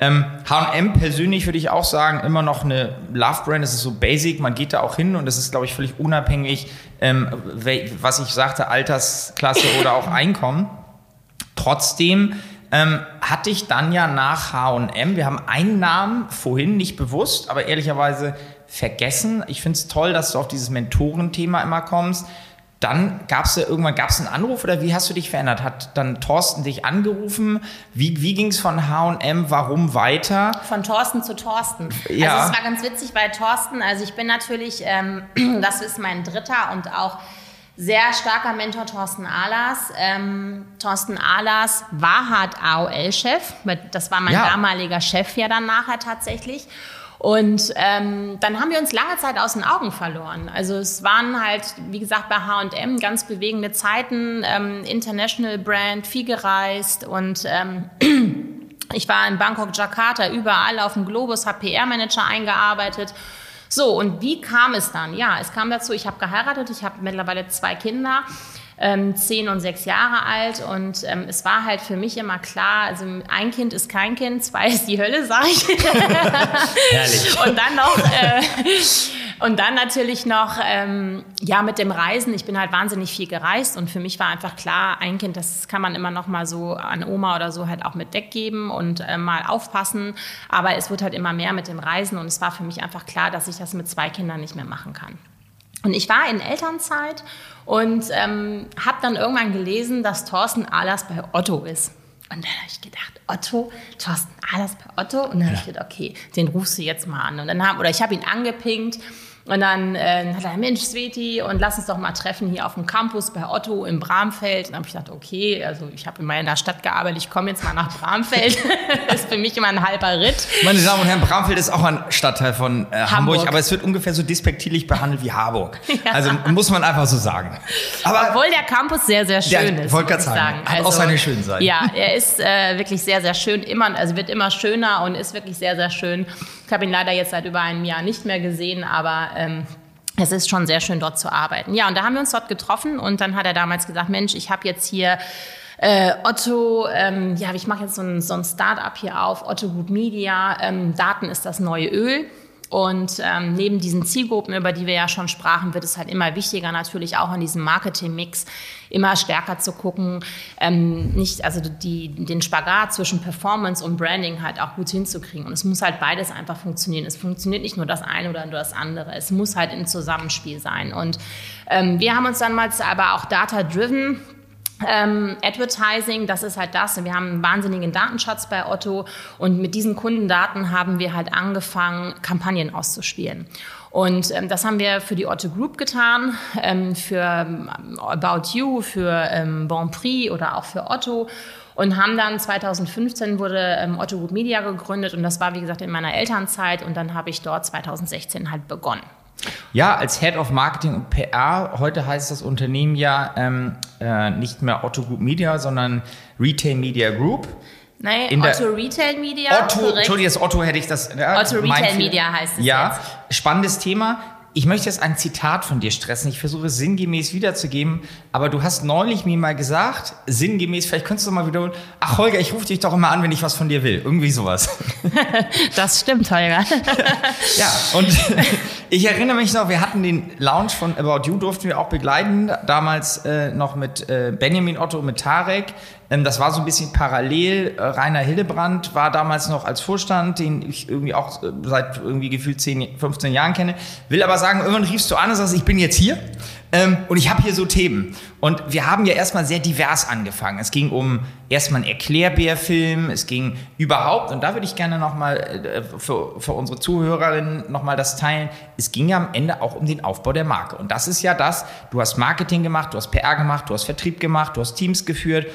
B: H&M persönlich würde ich auch sagen, immer noch eine Love-Brand. Es ist so basic, man geht da auch hin und es ist, glaube ich, völlig unabhängig, ähm, was ich sagte, Altersklasse oder auch Einkommen. Trotzdem ähm, hatte ich dann ja nach H&M, wir haben einen Namen vorhin nicht bewusst, aber ehrlicherweise vergessen. Ich finde es toll, dass du auf dieses Mentorenthema immer kommst. Dann gab es ja irgendwann gab's einen Anruf oder wie hast du dich verändert? Hat dann Thorsten dich angerufen? Wie, wie ging es von HM, warum weiter?
C: Von Thorsten zu Thorsten. Ja. Also es war ganz witzig bei Thorsten. Also ich bin natürlich, ähm, [clears throat] das ist mein dritter und auch sehr starker Mentor Thorsten Ahlers. Ähm, Thorsten Ahlers war halt AOL-Chef. Das war mein ja. damaliger Chef ja dann nachher tatsächlich. Und ähm, dann haben wir uns lange Zeit aus den Augen verloren. Also es waren halt, wie gesagt, bei H&M ganz bewegende Zeiten, ähm, International Brand, viel gereist und ähm, [clears throat] ich war in Bangkok, Jakarta, überall auf dem Globus, habe PR-Manager eingearbeitet so, und wie kam es dann? Ja, es kam dazu, ich habe geheiratet, ich habe mittlerweile zwei Kinder ähm, zehn und sechs Jahre alt und ähm, es war halt für mich immer klar, also ein Kind ist kein Kind, zwei ist die Hölle, sage ich. [laughs] Herrlich. Und dann noch äh, und dann natürlich noch ähm, ja mit dem Reisen. Ich bin halt wahnsinnig viel gereist und für mich war einfach klar, ein Kind, das kann man immer noch mal so an Oma oder so halt auch mit Deck geben und äh, mal aufpassen. Aber es wird halt immer mehr mit dem Reisen und es war für mich einfach klar, dass ich das mit zwei Kindern nicht mehr machen kann. Und ich war in Elternzeit und ähm, habe dann irgendwann gelesen, dass Thorsten Ahlers bei Otto ist. Und dann habe ich gedacht, Otto, Thorsten Ahlers bei Otto. Und dann ja. habe ich gedacht, okay, den rufst du jetzt mal an. Und dann haben, oder ich habe ihn angepinkt und dann äh, hat er, Mensch, Sveti, und lass uns doch mal treffen hier auf dem Campus bei Otto im Bramfeld. Und dann habe ich gedacht, okay, also ich habe immer in der Stadt gearbeitet, ich komme jetzt mal nach Bramfeld. [laughs] das ist für mich immer ein halber Ritt.
B: Meine Damen und Herren, Bramfeld ist auch ein Stadtteil von äh, Hamburg. Hamburg. aber es wird ungefähr so despektierlich behandelt wie Harburg. [laughs] ja. Also muss man einfach so sagen.
C: Aber Obwohl der Campus sehr, sehr schön
B: der, ist. Wollte gerade sagen. sagen. Hat also, auch seine schönen Seiten.
C: Ja, er ist äh, wirklich sehr, sehr schön. Immer, also wird immer schöner und ist wirklich sehr, sehr schön. Ich habe ihn leider jetzt seit über einem Jahr nicht mehr gesehen, aber ähm, es ist schon sehr schön, dort zu arbeiten. Ja, und da haben wir uns dort getroffen und dann hat er damals gesagt, Mensch, ich habe jetzt hier äh, Otto, ähm, ja, ich mache jetzt so ein, so ein Start-up hier auf, Otto Group Media, ähm, Daten ist das neue Öl. Und ähm, neben diesen Zielgruppen, über die wir ja schon sprachen, wird es halt immer wichtiger, natürlich auch in diesem Marketing-Mix immer stärker zu gucken, ähm, nicht, also die, den Spagat zwischen Performance und Branding halt auch gut hinzukriegen. Und es muss halt beides einfach funktionieren. Es funktioniert nicht nur das eine oder nur das andere. Es muss halt im Zusammenspiel sein. Und ähm, wir haben uns dann mal aber auch data-driven ähm, Advertising, das ist halt das. Wir haben einen wahnsinnigen Datenschatz bei Otto und mit diesen Kundendaten haben wir halt angefangen, Kampagnen auszuspielen. Und ähm, das haben wir für die Otto Group getan, ähm, für ähm, About You, für ähm, Bon Prix oder auch für Otto und haben dann 2015 wurde ähm, Otto Group Media gegründet und das war wie gesagt in meiner Elternzeit und dann habe ich dort 2016 halt begonnen.
B: Ja, als Head of Marketing und PR, heute heißt das Unternehmen ja ähm, äh, nicht mehr Otto Group Media, sondern Retail Media Group.
C: Nein, in Otto Retail Media.
B: Otto, Entschuldigung, Otto hätte ich das.
C: Ja, Otto Retail Media heißt es.
B: Ja, jetzt. spannendes Thema. Ich möchte jetzt ein Zitat von dir stressen. Ich versuche es sinngemäß wiederzugeben, aber du hast neulich mir mal gesagt, sinngemäß, vielleicht könntest du mal wiederholen, ach Holger, ich rufe dich doch immer an, wenn ich was von dir will. Irgendwie sowas. [laughs]
C: das stimmt, Holger. [laughs]
B: ja, und [laughs] ich erinnere mich noch, wir hatten den Lounge von About You, durften wir auch begleiten, damals äh, noch mit äh, Benjamin Otto und mit Tarek. Ähm, das war so ein bisschen parallel. Äh, Rainer Hillebrand war damals noch als Vorstand, den ich irgendwie auch äh, seit irgendwie gefühlt 10, 15 Jahren kenne. Will aber sagen, irgendwann riefst du an und sagst, ich bin jetzt hier ähm, und ich habe hier so Themen. Und wir haben ja erstmal sehr divers angefangen. Es ging um erstmal einen Erklärbärfilm, es ging überhaupt, und da würde ich gerne nochmal äh, für, für unsere Zuhörerinnen nochmal das teilen, es ging ja am Ende auch um den Aufbau der Marke. Und das ist ja das, du hast Marketing gemacht, du hast PR gemacht, du hast Vertrieb gemacht, du hast Teams geführt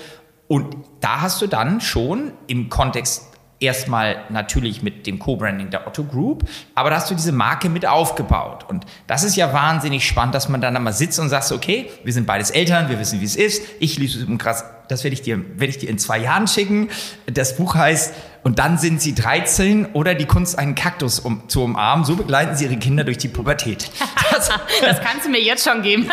B: und da hast du dann schon im Kontext erstmal natürlich mit dem Co-Branding der Otto Group, aber da hast du diese Marke mit aufgebaut. Und das ist ja wahnsinnig spannend, dass man dann einmal sitzt und sagt, okay, wir sind beides Eltern, wir wissen, wie es ist. Ich liebe es krass, das werde ich dir, werde ich dir in zwei Jahren schicken. Das Buch heißt, und dann sind sie 13 oder die Kunst, einen Kaktus um, zu umarmen. So begleiten sie ihre Kinder durch die Pubertät. [laughs]
C: Das, das kannst du mir jetzt schon geben.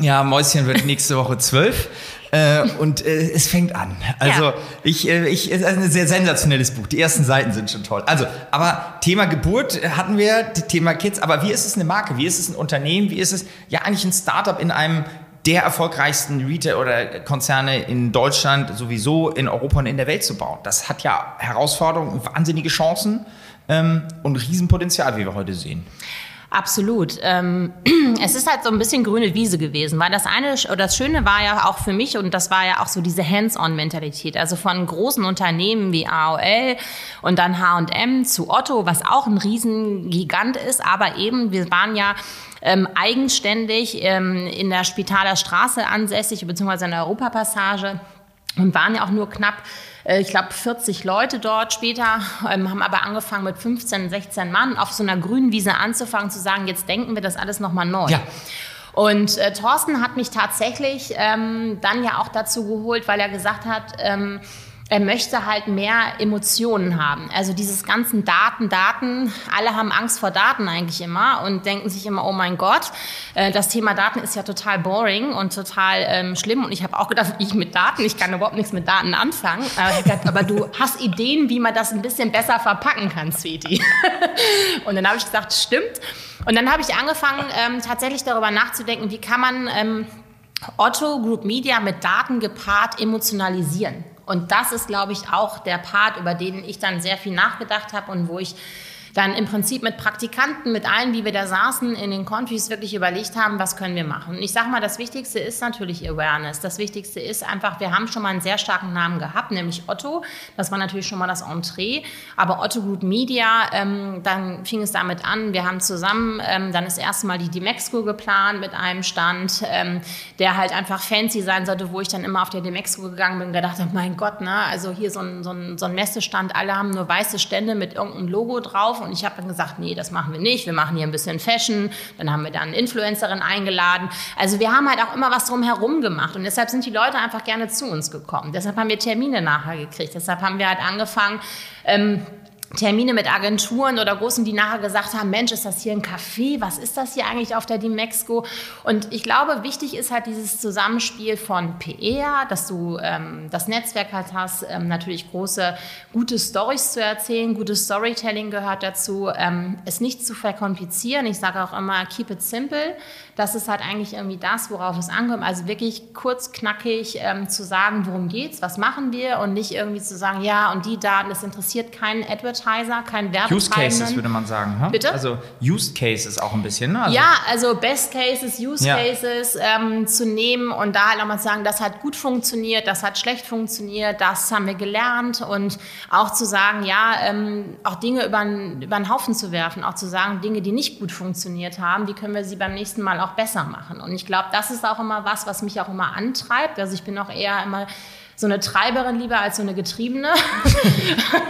B: ja, Mäuschen wird nächste Woche zwölf. Äh, und äh, es fängt an. Also ja. ich, äh, ich, es ist ein sehr sensationelles Buch. Die ersten Seiten sind schon toll. Also, aber Thema Geburt hatten wir, Thema Kids. Aber wie ist es eine Marke? Wie ist es ein Unternehmen? Wie ist es ja eigentlich ein Startup in einem der erfolgreichsten Retail oder Konzerne in Deutschland, sowieso in Europa und in der Welt zu bauen? Das hat ja Herausforderungen, wahnsinnige Chancen ähm, und Riesenpotenzial, wie wir heute sehen.
C: Absolut. Ähm, [clears throat] es ist halt so ein bisschen grüne Wiese gewesen, weil das eine oder das Schöne war ja auch für mich und das war ja auch so diese Hands-on-Mentalität. Also von großen Unternehmen wie AOL und dann H&M zu Otto, was auch ein Riesengigant ist, aber eben wir waren ja ähm, eigenständig ähm, in der Spitaler Straße ansässig, beziehungsweise in der Europapassage und waren ja auch nur knapp äh, ich glaube, 40 Leute dort später, ähm, haben aber angefangen mit 15, 16 Mann auf so einer grünen Wiese anzufangen, zu sagen, jetzt denken wir das alles nochmal neu. Ja. Und äh, Thorsten hat mich tatsächlich ähm, dann ja auch dazu geholt, weil er gesagt hat, ähm, er möchte halt mehr Emotionen haben. Also dieses ganzen Daten, Daten, alle haben Angst vor Daten eigentlich immer und denken sich immer, oh mein Gott, äh, das Thema Daten ist ja total boring und total ähm, schlimm. Und ich habe auch gedacht, ich mit Daten, ich kann überhaupt nichts mit Daten anfangen. Aber, aber du hast Ideen, wie man das ein bisschen besser verpacken kann, Sweetie. [laughs] und dann habe ich gesagt, stimmt. Und dann habe ich angefangen, ähm, tatsächlich darüber nachzudenken, wie kann man ähm, Otto Group Media mit Daten gepaart emotionalisieren. Und das ist, glaube ich, auch der Part, über den ich dann sehr viel nachgedacht habe und wo ich dann im Prinzip mit Praktikanten, mit allen, wie wir da saßen, in den Countries wirklich überlegt haben, was können wir machen. Und ich sage mal, das Wichtigste ist natürlich Awareness. Das Wichtigste ist einfach, wir haben schon mal einen sehr starken Namen gehabt, nämlich Otto. Das war natürlich schon mal das Entree. Aber Otto Group Media, ähm, dann fing es damit an, wir haben zusammen ähm, dann das erste Mal die Demexco geplant mit einem Stand, ähm, der halt einfach fancy sein sollte, wo ich dann immer auf der Demexco gegangen bin und gedacht habe, mein Gott, ne, also hier so ein, so, ein, so ein Messestand, alle haben nur weiße Stände mit irgendeinem Logo drauf und ich habe dann gesagt, nee, das machen wir nicht. Wir machen hier ein bisschen Fashion. Dann haben wir dann Influencerin eingeladen. Also wir haben halt auch immer was drumherum gemacht. Und deshalb sind die Leute einfach gerne zu uns gekommen. Deshalb haben wir Termine nachher gekriegt. Deshalb haben wir halt angefangen, ähm, Termine mit Agenturen oder Großen, die nachher gesagt haben, Mensch, ist das hier ein Café? Was ist das hier eigentlich auf der Dimexco? Und ich glaube, wichtig ist halt dieses Zusammenspiel von PR, dass du ähm, das Netzwerk halt hast, ähm, natürlich große, gute Stories zu erzählen, gutes Storytelling gehört dazu, ähm, es nicht zu verkomplizieren. Ich sage auch immer, keep it simple. Das ist halt eigentlich irgendwie das, worauf es ankommt. Also wirklich kurz, knackig ähm, zu sagen, worum geht's, was machen wir und nicht irgendwie zu sagen, ja, und die Daten, das interessiert keinen Advertiser, keinen Werbetreibenden.
B: Use Cases würde man sagen. Hm?
C: Bitte?
B: Also Use Cases auch ein bisschen. Ne?
C: Also ja, also Best Cases, Use ja. Cases ähm, zu nehmen und da halt auch mal zu sagen, das hat gut funktioniert, das hat schlecht funktioniert, das haben wir gelernt und auch zu sagen, ja, ähm, auch Dinge über, über den Haufen zu werfen, auch zu sagen, Dinge, die nicht gut funktioniert haben, wie können wir sie beim nächsten Mal auch besser machen. Und ich glaube, das ist auch immer was, was mich auch immer antreibt. Also ich bin auch eher immer so eine Treiberin lieber als so eine Getriebene. [laughs]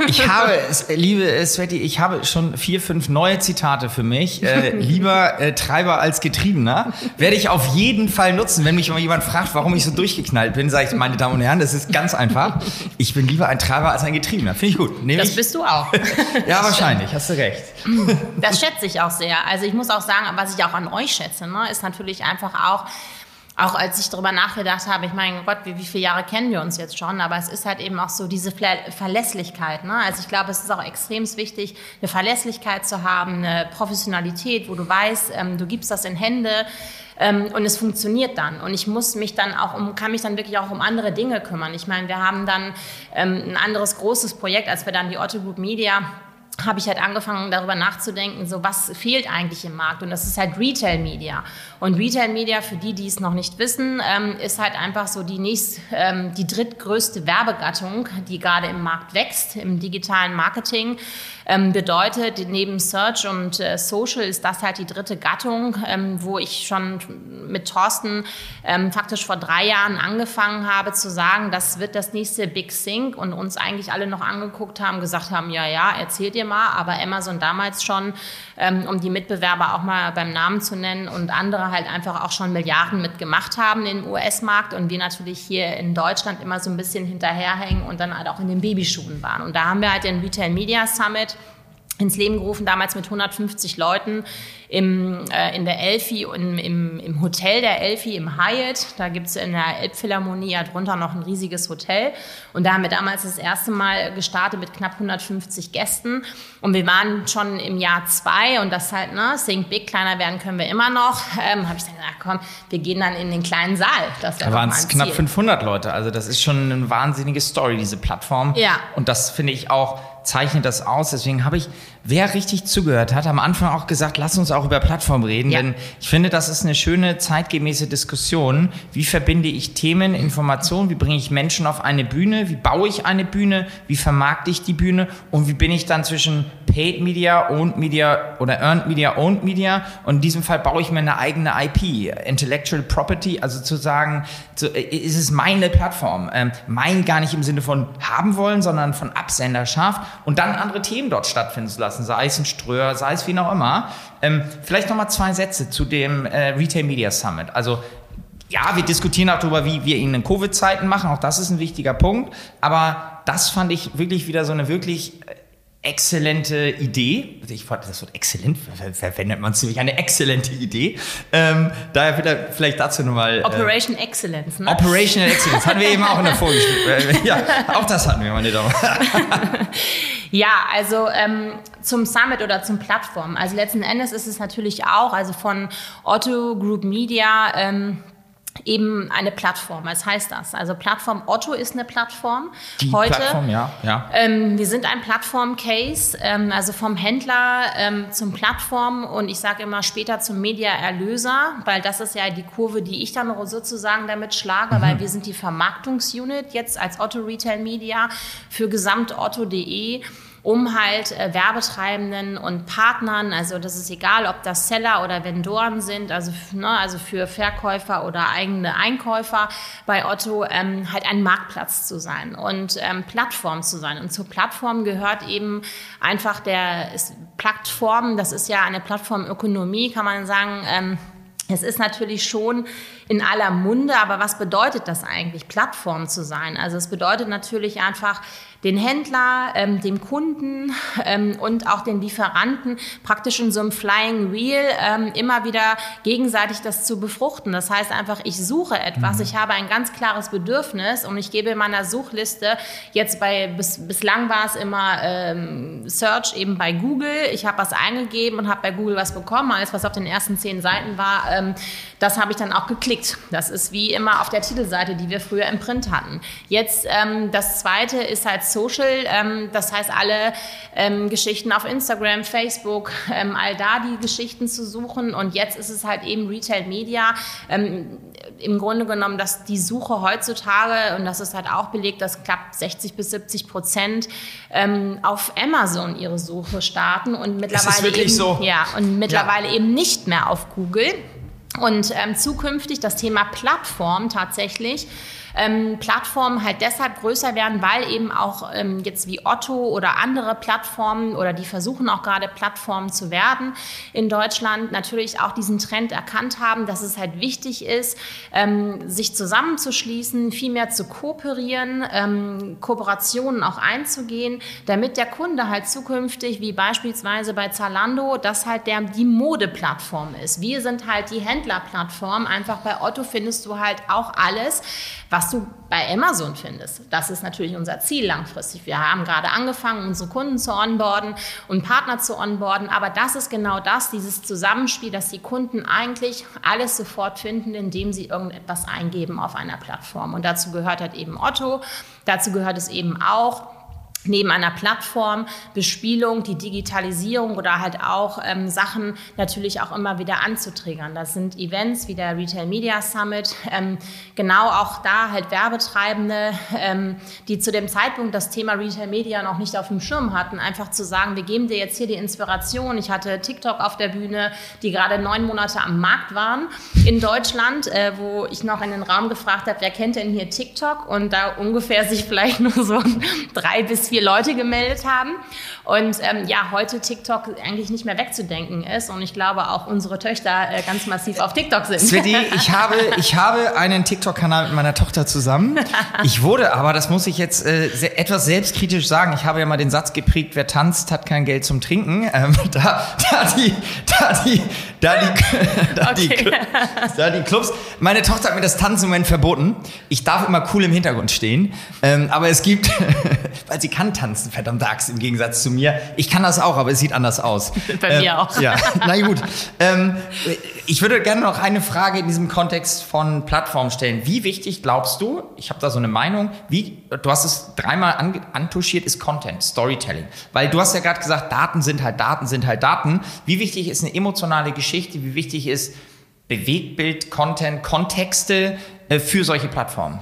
B: Ich habe, liebe Sveti, ich habe schon vier, fünf neue Zitate für mich. Äh, [laughs] lieber äh, Treiber als Getriebener. Werde ich auf jeden Fall nutzen. Wenn mich mal jemand fragt, warum ich so durchgeknallt bin, sage ich, meine Damen und Herren, das ist ganz einfach. Ich bin lieber ein Treiber als ein Getriebener. Finde ich gut.
C: Nehm
B: das
C: ich? bist du auch. [laughs]
B: ja, wahrscheinlich. Hast du recht.
C: Das schätze ich auch sehr. Also ich muss auch sagen, was ich auch an euch schätze, ne, ist natürlich einfach auch, auch als ich darüber nachgedacht habe, ich meine, Gott, wie, wie viele Jahre kennen wir uns jetzt schon, aber es ist halt eben auch so diese Verlässlichkeit. Ne? Also ich glaube, es ist auch extrem wichtig, eine Verlässlichkeit zu haben, eine Professionalität, wo du weißt, ähm, du gibst das in Hände ähm, und es funktioniert dann. Und ich muss mich dann auch um, kann mich dann wirklich auch um andere Dinge kümmern. Ich meine, wir haben dann ähm, ein anderes großes Projekt, als wir dann die Otto Group Media habe ich halt angefangen darüber nachzudenken, so was fehlt eigentlich im Markt? Und das ist halt Retail Media. Und Retail Media für die, die es noch nicht wissen, ähm, ist halt einfach so die nächst, ähm, die drittgrößte Werbegattung, die gerade im Markt wächst im digitalen Marketing. Ähm, bedeutet, neben Search und äh, Social ist das halt die dritte Gattung, ähm, wo ich schon mit Thorsten ähm, faktisch vor drei Jahren angefangen habe zu sagen, das wird das nächste Big Sync und uns eigentlich alle noch angeguckt haben, gesagt haben, ja, ja, erzählt ihr mal, aber Amazon damals schon, ähm, um die Mitbewerber auch mal beim Namen zu nennen und andere halt einfach auch schon Milliarden mitgemacht haben im US-Markt und wir natürlich hier in Deutschland immer so ein bisschen hinterherhängen und dann halt auch in den Babyschuhen waren. Und da haben wir halt den Retail Media Summit ins Leben gerufen, damals mit 150 Leuten im, äh, in der Elfi und im, im Hotel der Elfi im Hyatt. Da gibt es in der Elbphilharmonie ja drunter noch ein riesiges Hotel. Und da haben wir damals das erste Mal gestartet mit knapp 150 Gästen. Und wir waren schon im Jahr zwei und das halt, ne, Think Big, kleiner werden können wir immer noch. Ähm, habe ich dann gesagt, komm, wir gehen dann in den kleinen Saal.
B: Das da waren es knapp 500 Leute. Also das ist schon eine wahnsinnige Story, diese Plattform.
C: Ja.
B: Und das finde ich auch zeichnet das aus. Deswegen habe ich, wer richtig zugehört hat, am Anfang auch gesagt, lass uns auch über Plattform reden, ja. denn ich finde, das ist eine schöne zeitgemäße Diskussion. Wie verbinde ich Themen, Informationen, wie bringe ich Menschen auf eine Bühne, wie baue ich eine Bühne, wie vermarkte ich die Bühne und wie bin ich dann zwischen Paid Media, Owned Media oder Earned Media, Owned Media und in diesem Fall baue ich mir eine eigene IP, Intellectual Property, also zu sagen, so, ist es meine Plattform, ähm, mein gar nicht im Sinne von haben wollen, sondern von Absenderschaft und dann andere Themen dort stattfinden zu lassen, sei es ein Ströer, sei es wie auch immer. Ähm, vielleicht nochmal zwei Sätze zu dem äh, Retail Media Summit. Also ja, wir diskutieren auch darüber, wie wir ihn in Covid-Zeiten machen. Auch das ist ein wichtiger Punkt. Aber das fand ich wirklich wieder so eine wirklich äh, exzellente Idee. Ich fand das Wort exzellent, verwendet man ziemlich eine exzellente Idee. Ähm, daher vielleicht, vielleicht dazu nochmal.
C: Äh, Operation äh, Excellence,
B: ne? Operational [laughs] Excellence. Hatten wir eben auch in der Vorgespräch. ja, auch das hatten wir, meine Damen. [laughs]
C: ja, also ähm, zum Summit oder zum Plattform. Also letzten Endes ist es natürlich auch, also von Otto Group Media, ähm, eben eine Plattform. Was heißt das? Also Plattform Otto ist eine Plattform.
B: Die Heute, Plattform, ja. ja.
C: Ähm, wir sind ein Plattform-Case, ähm, also vom Händler ähm, zum Plattform und ich sage immer später zum Media-Erlöser, weil das ist ja die Kurve, die ich dann sozusagen damit schlage, mhm. weil wir sind die Vermarktungsunit jetzt als Otto Retail Media für gesamtotto.de um halt äh, Werbetreibenden und Partnern, also das ist egal, ob das Seller oder Vendoren sind, also, ne, also für Verkäufer oder eigene Einkäufer bei Otto, ähm, halt ein Marktplatz zu sein und ähm, Plattform zu sein. Und zur Plattform gehört eben einfach der ist Plattform, das ist ja eine Plattformökonomie, kann man sagen, ähm, es ist natürlich schon in aller Munde, aber was bedeutet das eigentlich, Plattform zu sein? Also es bedeutet natürlich einfach, den Händler, ähm, dem Kunden ähm, und auch den Lieferanten praktisch in so einem Flying Wheel ähm, immer wieder gegenseitig das zu befruchten. Das heißt einfach, ich suche etwas, mhm. ich habe ein ganz klares Bedürfnis und ich gebe in meiner Suchliste jetzt bei, bis, bislang war es immer ähm, Search eben bei Google. Ich habe was eingegeben und habe bei Google was bekommen. Alles, was auf den ersten zehn Seiten war, ähm, das habe ich dann auch geklickt. Das ist wie immer auf der Titelseite, die wir früher im Print hatten. Jetzt ähm, das zweite ist halt Social, ähm, das heißt alle ähm, Geschichten auf Instagram, Facebook, ähm, all da die Geschichten zu suchen. Und jetzt ist es halt eben Retail Media. Ähm, Im Grunde genommen, dass die Suche heutzutage, und das ist halt auch belegt, dass knapp 60 bis 70 Prozent ähm, auf Amazon ihre Suche starten und mittlerweile eben,
B: so?
C: ja, und mittlerweile ja. eben nicht mehr auf Google. Und ähm, zukünftig das Thema Plattform tatsächlich ähm, Plattformen halt deshalb größer werden, weil eben auch ähm, jetzt wie Otto oder andere Plattformen oder die versuchen auch gerade Plattformen zu werden in Deutschland natürlich auch diesen Trend erkannt haben, dass es halt wichtig ist, ähm, sich zusammenzuschließen, viel mehr zu kooperieren, ähm, Kooperationen auch einzugehen, damit der Kunde halt zukünftig, wie beispielsweise bei Zalando, das halt der, die Modeplattform ist. Wir sind halt die Händlerplattform. Einfach bei Otto findest du halt auch alles, was du bei Amazon findest. Das ist natürlich unser Ziel langfristig. Wir haben gerade angefangen, unsere Kunden zu onboarden und Partner zu onboarden, aber das ist genau das, dieses Zusammenspiel, dass die Kunden eigentlich alles sofort finden, indem sie irgendetwas eingeben auf einer Plattform. Und dazu gehört halt eben Otto, dazu gehört es eben auch, neben einer Plattform, Bespielung, die Digitalisierung oder halt auch ähm, Sachen natürlich auch immer wieder anzutriggern. Das sind Events wie der Retail Media Summit, ähm, genau auch da halt Werbetreibende, ähm, die zu dem Zeitpunkt das Thema Retail Media noch nicht auf dem Schirm hatten, einfach zu sagen, wir geben dir jetzt hier die Inspiration. Ich hatte TikTok auf der Bühne, die gerade neun Monate am Markt waren in Deutschland, äh, wo ich noch in den Raum gefragt habe, wer kennt denn hier TikTok? Und da ungefähr sich vielleicht nur so [laughs] drei bis vier Leute gemeldet haben. Und ähm, ja, heute TikTok eigentlich nicht mehr wegzudenken ist. Und ich glaube auch unsere Töchter äh, ganz massiv auf TikTok sind.
B: Sveti, [laughs] ich habe, ich habe einen TikTok-Kanal mit meiner Tochter zusammen. Ich wurde aber, das muss ich jetzt äh, sehr, etwas selbstkritisch sagen, ich habe ja mal den Satz geprägt, wer tanzt, hat kein Geld zum Trinken. Ähm, [laughs] da, da, die, da die, da die, [laughs] da, okay. die, da die Clubs. Meine Tochter hat mir das Tanzen im Moment verboten. Ich darf immer cool im Hintergrund stehen. Ähm, aber es gibt, weil sie kann tanzen, verdammt Axt, im Gegensatz zu mir. Ich kann das auch, aber es sieht anders aus. [laughs]
C: Bei ähm, mir auch.
B: Ja, [laughs] na gut. Ähm, ich würde gerne noch eine Frage in diesem Kontext von Plattformen stellen. Wie wichtig glaubst du, ich habe da so eine Meinung, wie, du hast es dreimal an, antuschiert, ist Content, Storytelling. Weil du hast ja gerade gesagt, Daten sind halt Daten, sind halt Daten. Wie wichtig ist eine emotionale Geschichte? Wie wichtig ist Bewegtbild, Content, Kontexte äh, für solche Plattformen?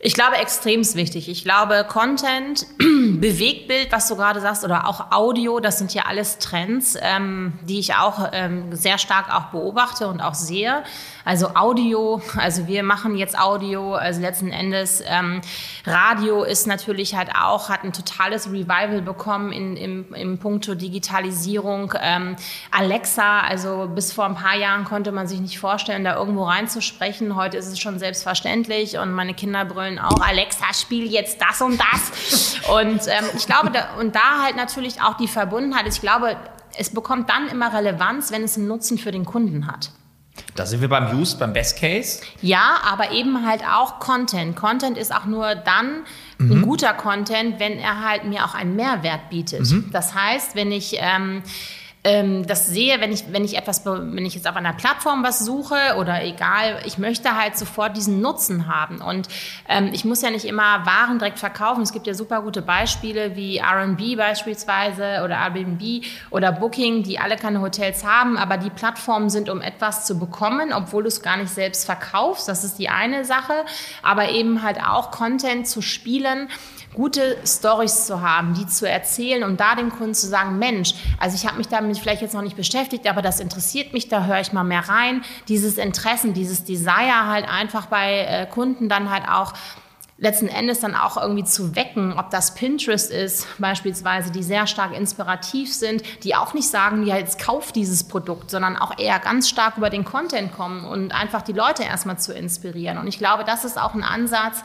C: Ich glaube, extremst wichtig. Ich glaube, Content, [clears throat] Bewegtbild, was du gerade sagst, oder auch Audio, das sind ja alles Trends, ähm, die ich auch ähm, sehr stark auch beobachte und auch sehe. Also Audio, [laughs] also wir machen jetzt Audio, also letzten Endes ähm, Radio ist natürlich halt auch, hat ein totales Revival bekommen in, im, im Punkto Digitalisierung. Ähm, Alexa, also bis vor ein paar Jahren konnte man sich nicht vorstellen, da irgendwo reinzusprechen. Heute ist es schon selbstverständlich und meine Kinder brüllen auch, Alexa, spiel jetzt das und das. Und ähm, ich glaube, da, und da halt natürlich auch die Verbundenheit. Ich glaube, es bekommt dann immer Relevanz, wenn es einen Nutzen für den Kunden hat.
B: Da sind wir beim Use, beim Best Case.
C: Ja, aber eben halt auch Content. Content ist auch nur dann mhm. ein guter Content, wenn er halt mir auch einen Mehrwert bietet. Mhm. Das heißt, wenn ich ähm, ähm, das sehe, wenn ich, wenn ich etwas, wenn ich jetzt auf einer Plattform was suche oder egal, ich möchte halt sofort diesen Nutzen haben. Und ähm, ich muss ja nicht immer Waren direkt verkaufen. Es gibt ja super gute Beispiele wie RB beispielsweise oder Airbnb oder Booking, die alle keine Hotels haben, aber die Plattformen sind, um etwas zu bekommen, obwohl du es gar nicht selbst verkaufst. Das ist die eine Sache. Aber eben halt auch Content zu spielen, gute Stories zu haben, die zu erzählen und da dem Kunden zu sagen, Mensch, also ich habe mich damit vielleicht jetzt noch nicht beschäftigt, aber das interessiert mich, da höre ich mal mehr rein. Dieses Interessen, dieses Desire halt einfach bei äh, Kunden dann halt auch letzten Endes dann auch irgendwie zu wecken, ob das Pinterest ist, beispielsweise, die sehr stark inspirativ sind, die auch nicht sagen, ja, jetzt kauf dieses Produkt, sondern auch eher ganz stark über den Content kommen und einfach die Leute erstmal zu inspirieren. Und ich glaube, das ist auch ein Ansatz,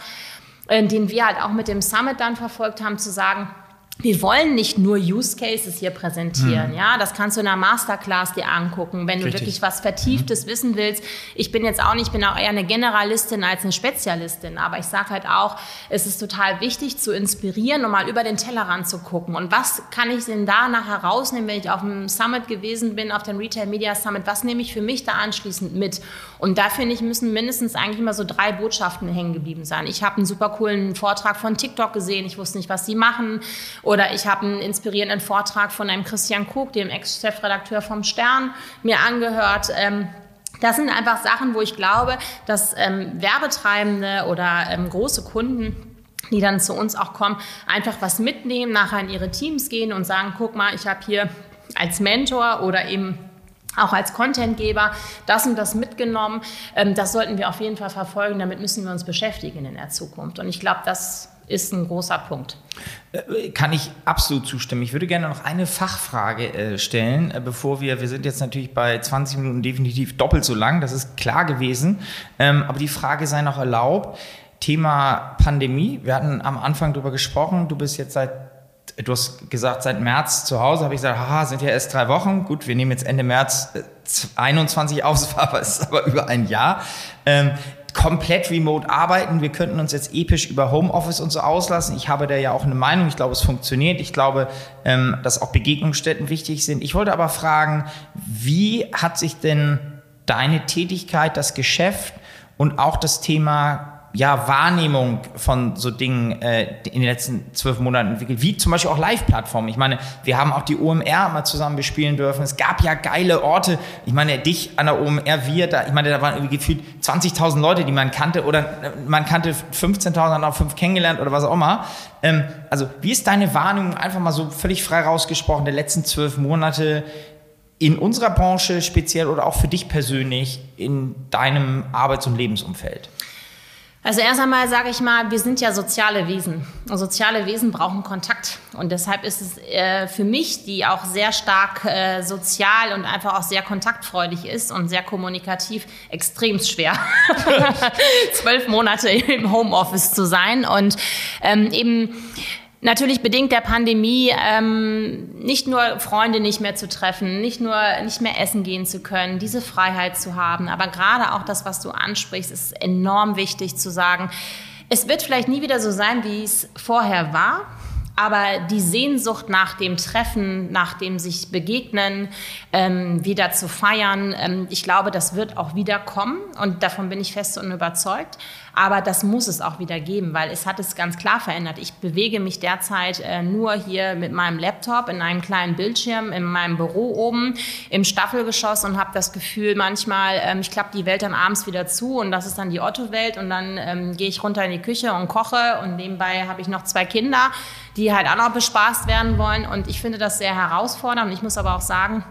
C: den wir halt auch mit dem Summit dann verfolgt haben, zu sagen, wir wollen nicht nur Use Cases hier präsentieren. Hm. Ja, das kannst du in einer Masterclass dir angucken, wenn du Richtig. wirklich was Vertieftes hm. wissen willst. Ich bin jetzt auch nicht, ich bin auch eher eine Generalistin als eine Spezialistin. Aber ich sage halt auch, es ist total wichtig zu inspirieren und mal über den Tellerrand zu gucken. Und was kann ich denn da nachher rausnehmen, wenn ich auf dem Summit gewesen bin, auf dem Retail Media Summit? Was nehme ich für mich da anschließend mit? Und da finde ich, müssen mindestens eigentlich immer so drei Botschaften hängen geblieben sein. Ich habe einen super coolen Vortrag von TikTok gesehen. Ich wusste nicht, was sie machen. Oder ich habe einen inspirierenden Vortrag von einem Christian Kug, dem Ex-Chefredakteur vom Stern, mir angehört. Ähm, das sind einfach Sachen, wo ich glaube, dass ähm, Werbetreibende oder ähm, große Kunden die dann zu uns auch kommen, einfach was mitnehmen, nachher in ihre Teams gehen und sagen, guck mal, ich habe hier als Mentor oder eben auch als Contentgeber das und das mitgenommen. Ähm, das sollten wir auf jeden Fall verfolgen. Damit müssen wir uns beschäftigen in der Zukunft. Und ich glaube, das ist ein großer Punkt.
B: Äh, kann ich absolut zustimmen. Ich würde gerne noch eine Fachfrage äh, stellen, äh, bevor wir, wir sind jetzt natürlich bei 20 Minuten definitiv doppelt so lang, das ist klar gewesen, ähm, aber die Frage sei noch erlaubt. Thema Pandemie, wir hatten am Anfang darüber gesprochen, du bist jetzt seit du hast gesagt, seit März zu Hause, habe ich gesagt, haha, sind ja erst drei Wochen. Gut, wir nehmen jetzt Ende März 21 auf, [laughs] aber es ist aber über ein Jahr. Ähm, komplett remote arbeiten. Wir könnten uns jetzt episch über Homeoffice und so auslassen. Ich habe da ja auch eine Meinung. Ich glaube, es funktioniert. Ich glaube, ähm, dass auch Begegnungsstätten wichtig sind. Ich wollte aber fragen, wie hat sich denn deine Tätigkeit, das Geschäft und auch das Thema ja, Wahrnehmung von so Dingen äh, in den letzten zwölf Monaten entwickelt, wie zum Beispiel auch Live-Plattformen. Ich meine, wir haben auch die OMR mal zusammen bespielen dürfen. Es gab ja geile Orte. Ich meine, dich an der OMR, wir, da, ich meine, da waren irgendwie gefühlt 20.000 Leute, die man kannte oder äh, man kannte 15.000, hat auch fünf kennengelernt oder was auch immer. Ähm, also, wie ist deine Wahrnehmung einfach mal so völlig frei rausgesprochen der letzten zwölf Monate in unserer Branche speziell oder auch für dich persönlich in deinem Arbeits- und Lebensumfeld?
C: Also erst einmal sage ich mal, wir sind ja soziale Wesen. Und soziale Wesen brauchen Kontakt. Und deshalb ist es äh, für mich, die auch sehr stark äh, sozial und einfach auch sehr kontaktfreudig ist und sehr kommunikativ, extrem schwer, [laughs] zwölf Monate im Homeoffice zu sein. Und ähm, eben Natürlich bedingt der Pandemie ähm, nicht nur Freunde nicht mehr zu treffen, nicht nur nicht mehr essen gehen zu können, diese Freiheit zu haben, aber gerade auch das, was du ansprichst, ist enorm wichtig zu sagen. Es wird vielleicht nie wieder so sein, wie es vorher war. Aber die Sehnsucht nach dem Treffen, nach dem sich begegnen, ähm, wieder zu feiern, ähm, ich glaube, das wird auch wieder kommen und davon bin ich fest und überzeugt. Aber das muss es auch wieder geben, weil es hat es ganz klar verändert. Ich bewege mich derzeit äh, nur hier mit meinem Laptop in einem kleinen Bildschirm in meinem Büro oben im Staffelgeschoss und habe das Gefühl, manchmal, ähm, ich klappe die Welt dann abends wieder zu und das ist dann die Otto-Welt und dann ähm, gehe ich runter in die Küche und koche und nebenbei habe ich noch zwei Kinder, die halt auch noch bespaßt werden wollen und ich finde das sehr herausfordernd. Ich muss aber auch sagen,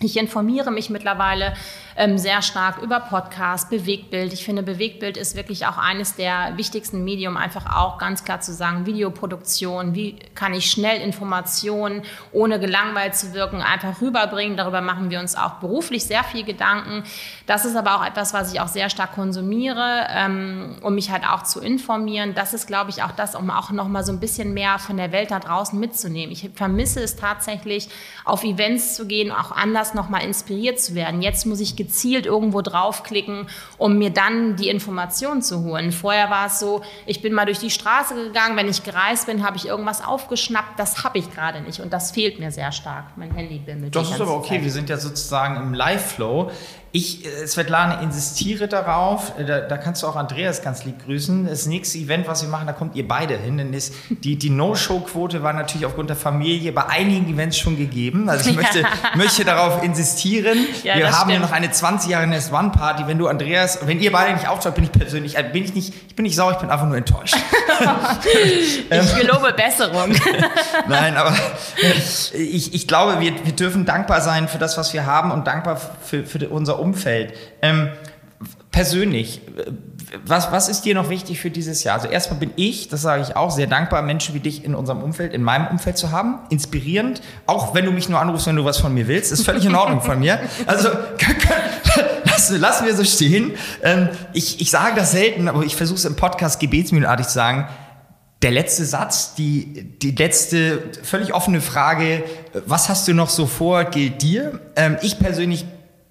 C: ich informiere mich mittlerweile ähm, sehr stark über Podcast, Bewegtbild. Ich finde, Bewegtbild ist wirklich auch eines der wichtigsten Medium, einfach auch ganz klar zu sagen, Videoproduktion, wie kann ich schnell Informationen, ohne gelangweilt zu wirken, einfach rüberbringen. Darüber machen wir uns auch beruflich sehr viel Gedanken. Das ist aber auch etwas, was ich auch sehr stark konsumiere, ähm, um mich halt auch zu informieren. Das ist, glaube ich, auch das, um auch noch mal so ein bisschen mehr von der Welt da draußen mitzunehmen. Ich vermisse es tatsächlich, auf Events zu gehen, auch anders noch mal inspiriert zu werden. Jetzt muss ich gezielt irgendwo draufklicken, um mir dann die Informationen zu holen. Vorher war es so, ich bin mal durch die Straße gegangen, wenn ich gereist bin, habe ich irgendwas aufgeschnappt. Das habe ich gerade nicht und das fehlt mir sehr stark. Mein Handy bimmelt.
B: Das ist aber okay, Zeit. wir sind ja sozusagen im Live-Flow. Ich, äh, Svetlana, insistiere darauf, äh, da, da, kannst du auch Andreas ganz lieb grüßen. Das nächste Event, was wir machen, da kommt ihr beide hin. Denn das, die, die No-Show-Quote war natürlich aufgrund der Familie bei einigen Events schon gegeben. Also ich möchte, [laughs] möchte darauf insistieren. Ja, wir haben ja noch eine 20 Jahre Nest One Party. Wenn du, Andreas, wenn ihr beide nicht auftaucht, bin ich persönlich, äh, bin ich nicht, ich bin nicht sauer, ich bin einfach nur enttäuscht. [laughs]
C: ich gelobe Besserung. [laughs]
B: Nein, aber ich, ich glaube, wir, wir dürfen dankbar sein für das, was wir haben und dankbar für, für unser Umfeld. Ähm, persönlich, was, was ist dir noch wichtig für dieses Jahr? Also erstmal bin ich, das sage ich auch, sehr dankbar, Menschen wie dich in unserem Umfeld, in meinem Umfeld zu haben. Inspirierend, auch wenn du mich nur anrufst, wenn du was von mir willst, ist völlig in Ordnung von mir. Also [laughs] lassen, lassen wir so stehen. Ähm, ich, ich sage das selten, aber ich versuche es im Podcast gebetsmühlenartig zu sagen. Der letzte Satz, die, die letzte völlig offene Frage, was hast du noch so vor, gilt dir. Ähm, ich persönlich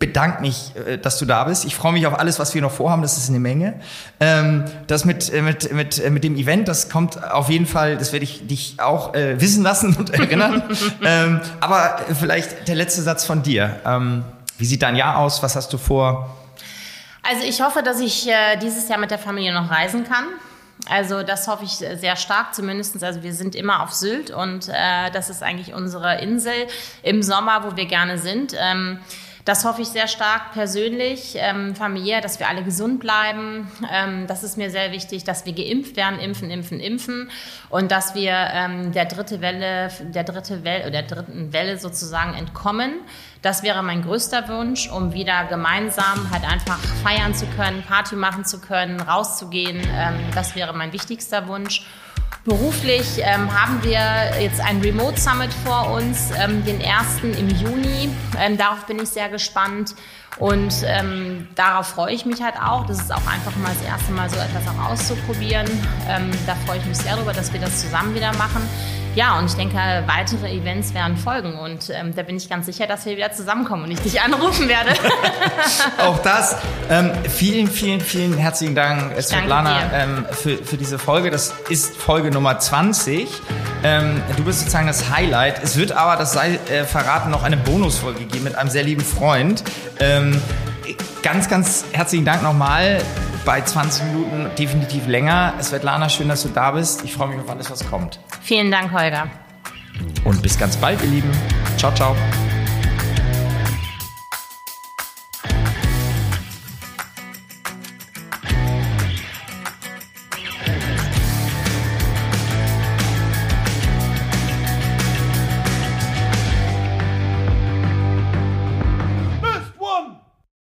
B: bedanke mich, äh, dass du da bist. Ich freue mich auf alles, was wir noch vorhaben. Das ist eine Menge. Ähm, das mit, äh, mit, mit, äh, mit dem Event, das kommt auf jeden Fall, das werde ich dich auch wissen lassen und [laughs] erinnern. ähm, aber vielleicht der letzte Satz von dir. Ähm, wie sieht dein Jahr aus? Was hast du vor?
C: Also ich hoffe, dass ich dieses Jahr mit der Familie noch reisen kann. Also das hoffe ich sehr stark zumindest. Also wir sind immer auf Sylt und äh, das ist eigentlich unsere Insel im Sommer, wo wir gerne sind. Ähm, das hoffe ich sehr stark persönlich, ähm, familiär, dass wir alle gesund bleiben. Ähm, das ist mir sehr wichtig, dass wir geimpft werden, impfen, impfen, impfen und dass wir ähm, der dritte Welle, der dritte Welle oder der dritten Welle sozusagen entkommen. Das wäre mein größter Wunsch, um wieder gemeinsam halt einfach feiern zu können, Party machen zu können, rauszugehen. Ähm, das wäre mein wichtigster Wunsch. Beruflich ähm, haben wir jetzt ein Remote Summit vor uns, ähm, den ersten im Juni. Ähm, darauf bin ich sehr gespannt und ähm, darauf freue ich mich halt auch. Das ist auch einfach mal das erste Mal so etwas auch auszuprobieren. Ähm, da freue ich mich sehr darüber, dass wir das zusammen wieder machen. Ja, und ich denke, weitere Events werden folgen. Und ähm, da bin ich ganz sicher, dass wir wieder zusammenkommen und ich dich [laughs] anrufen werde. [laughs]
B: Auch das. Ähm, vielen, vielen, vielen herzlichen Dank, Svetlana, ähm, für, für diese Folge. Das ist Folge Nummer 20. Ähm, du bist sozusagen das Highlight. Es wird aber, das sei äh, verraten, noch eine Bonusfolge geben mit einem sehr lieben Freund. Ähm, ganz, ganz herzlichen Dank nochmal bei 20 Minuten definitiv länger. Svetlana, schön, dass du da bist. Ich freue mich auf alles, was kommt.
C: Vielen Dank, Holger.
B: Und bis ganz bald, ihr Lieben. Ciao, ciao.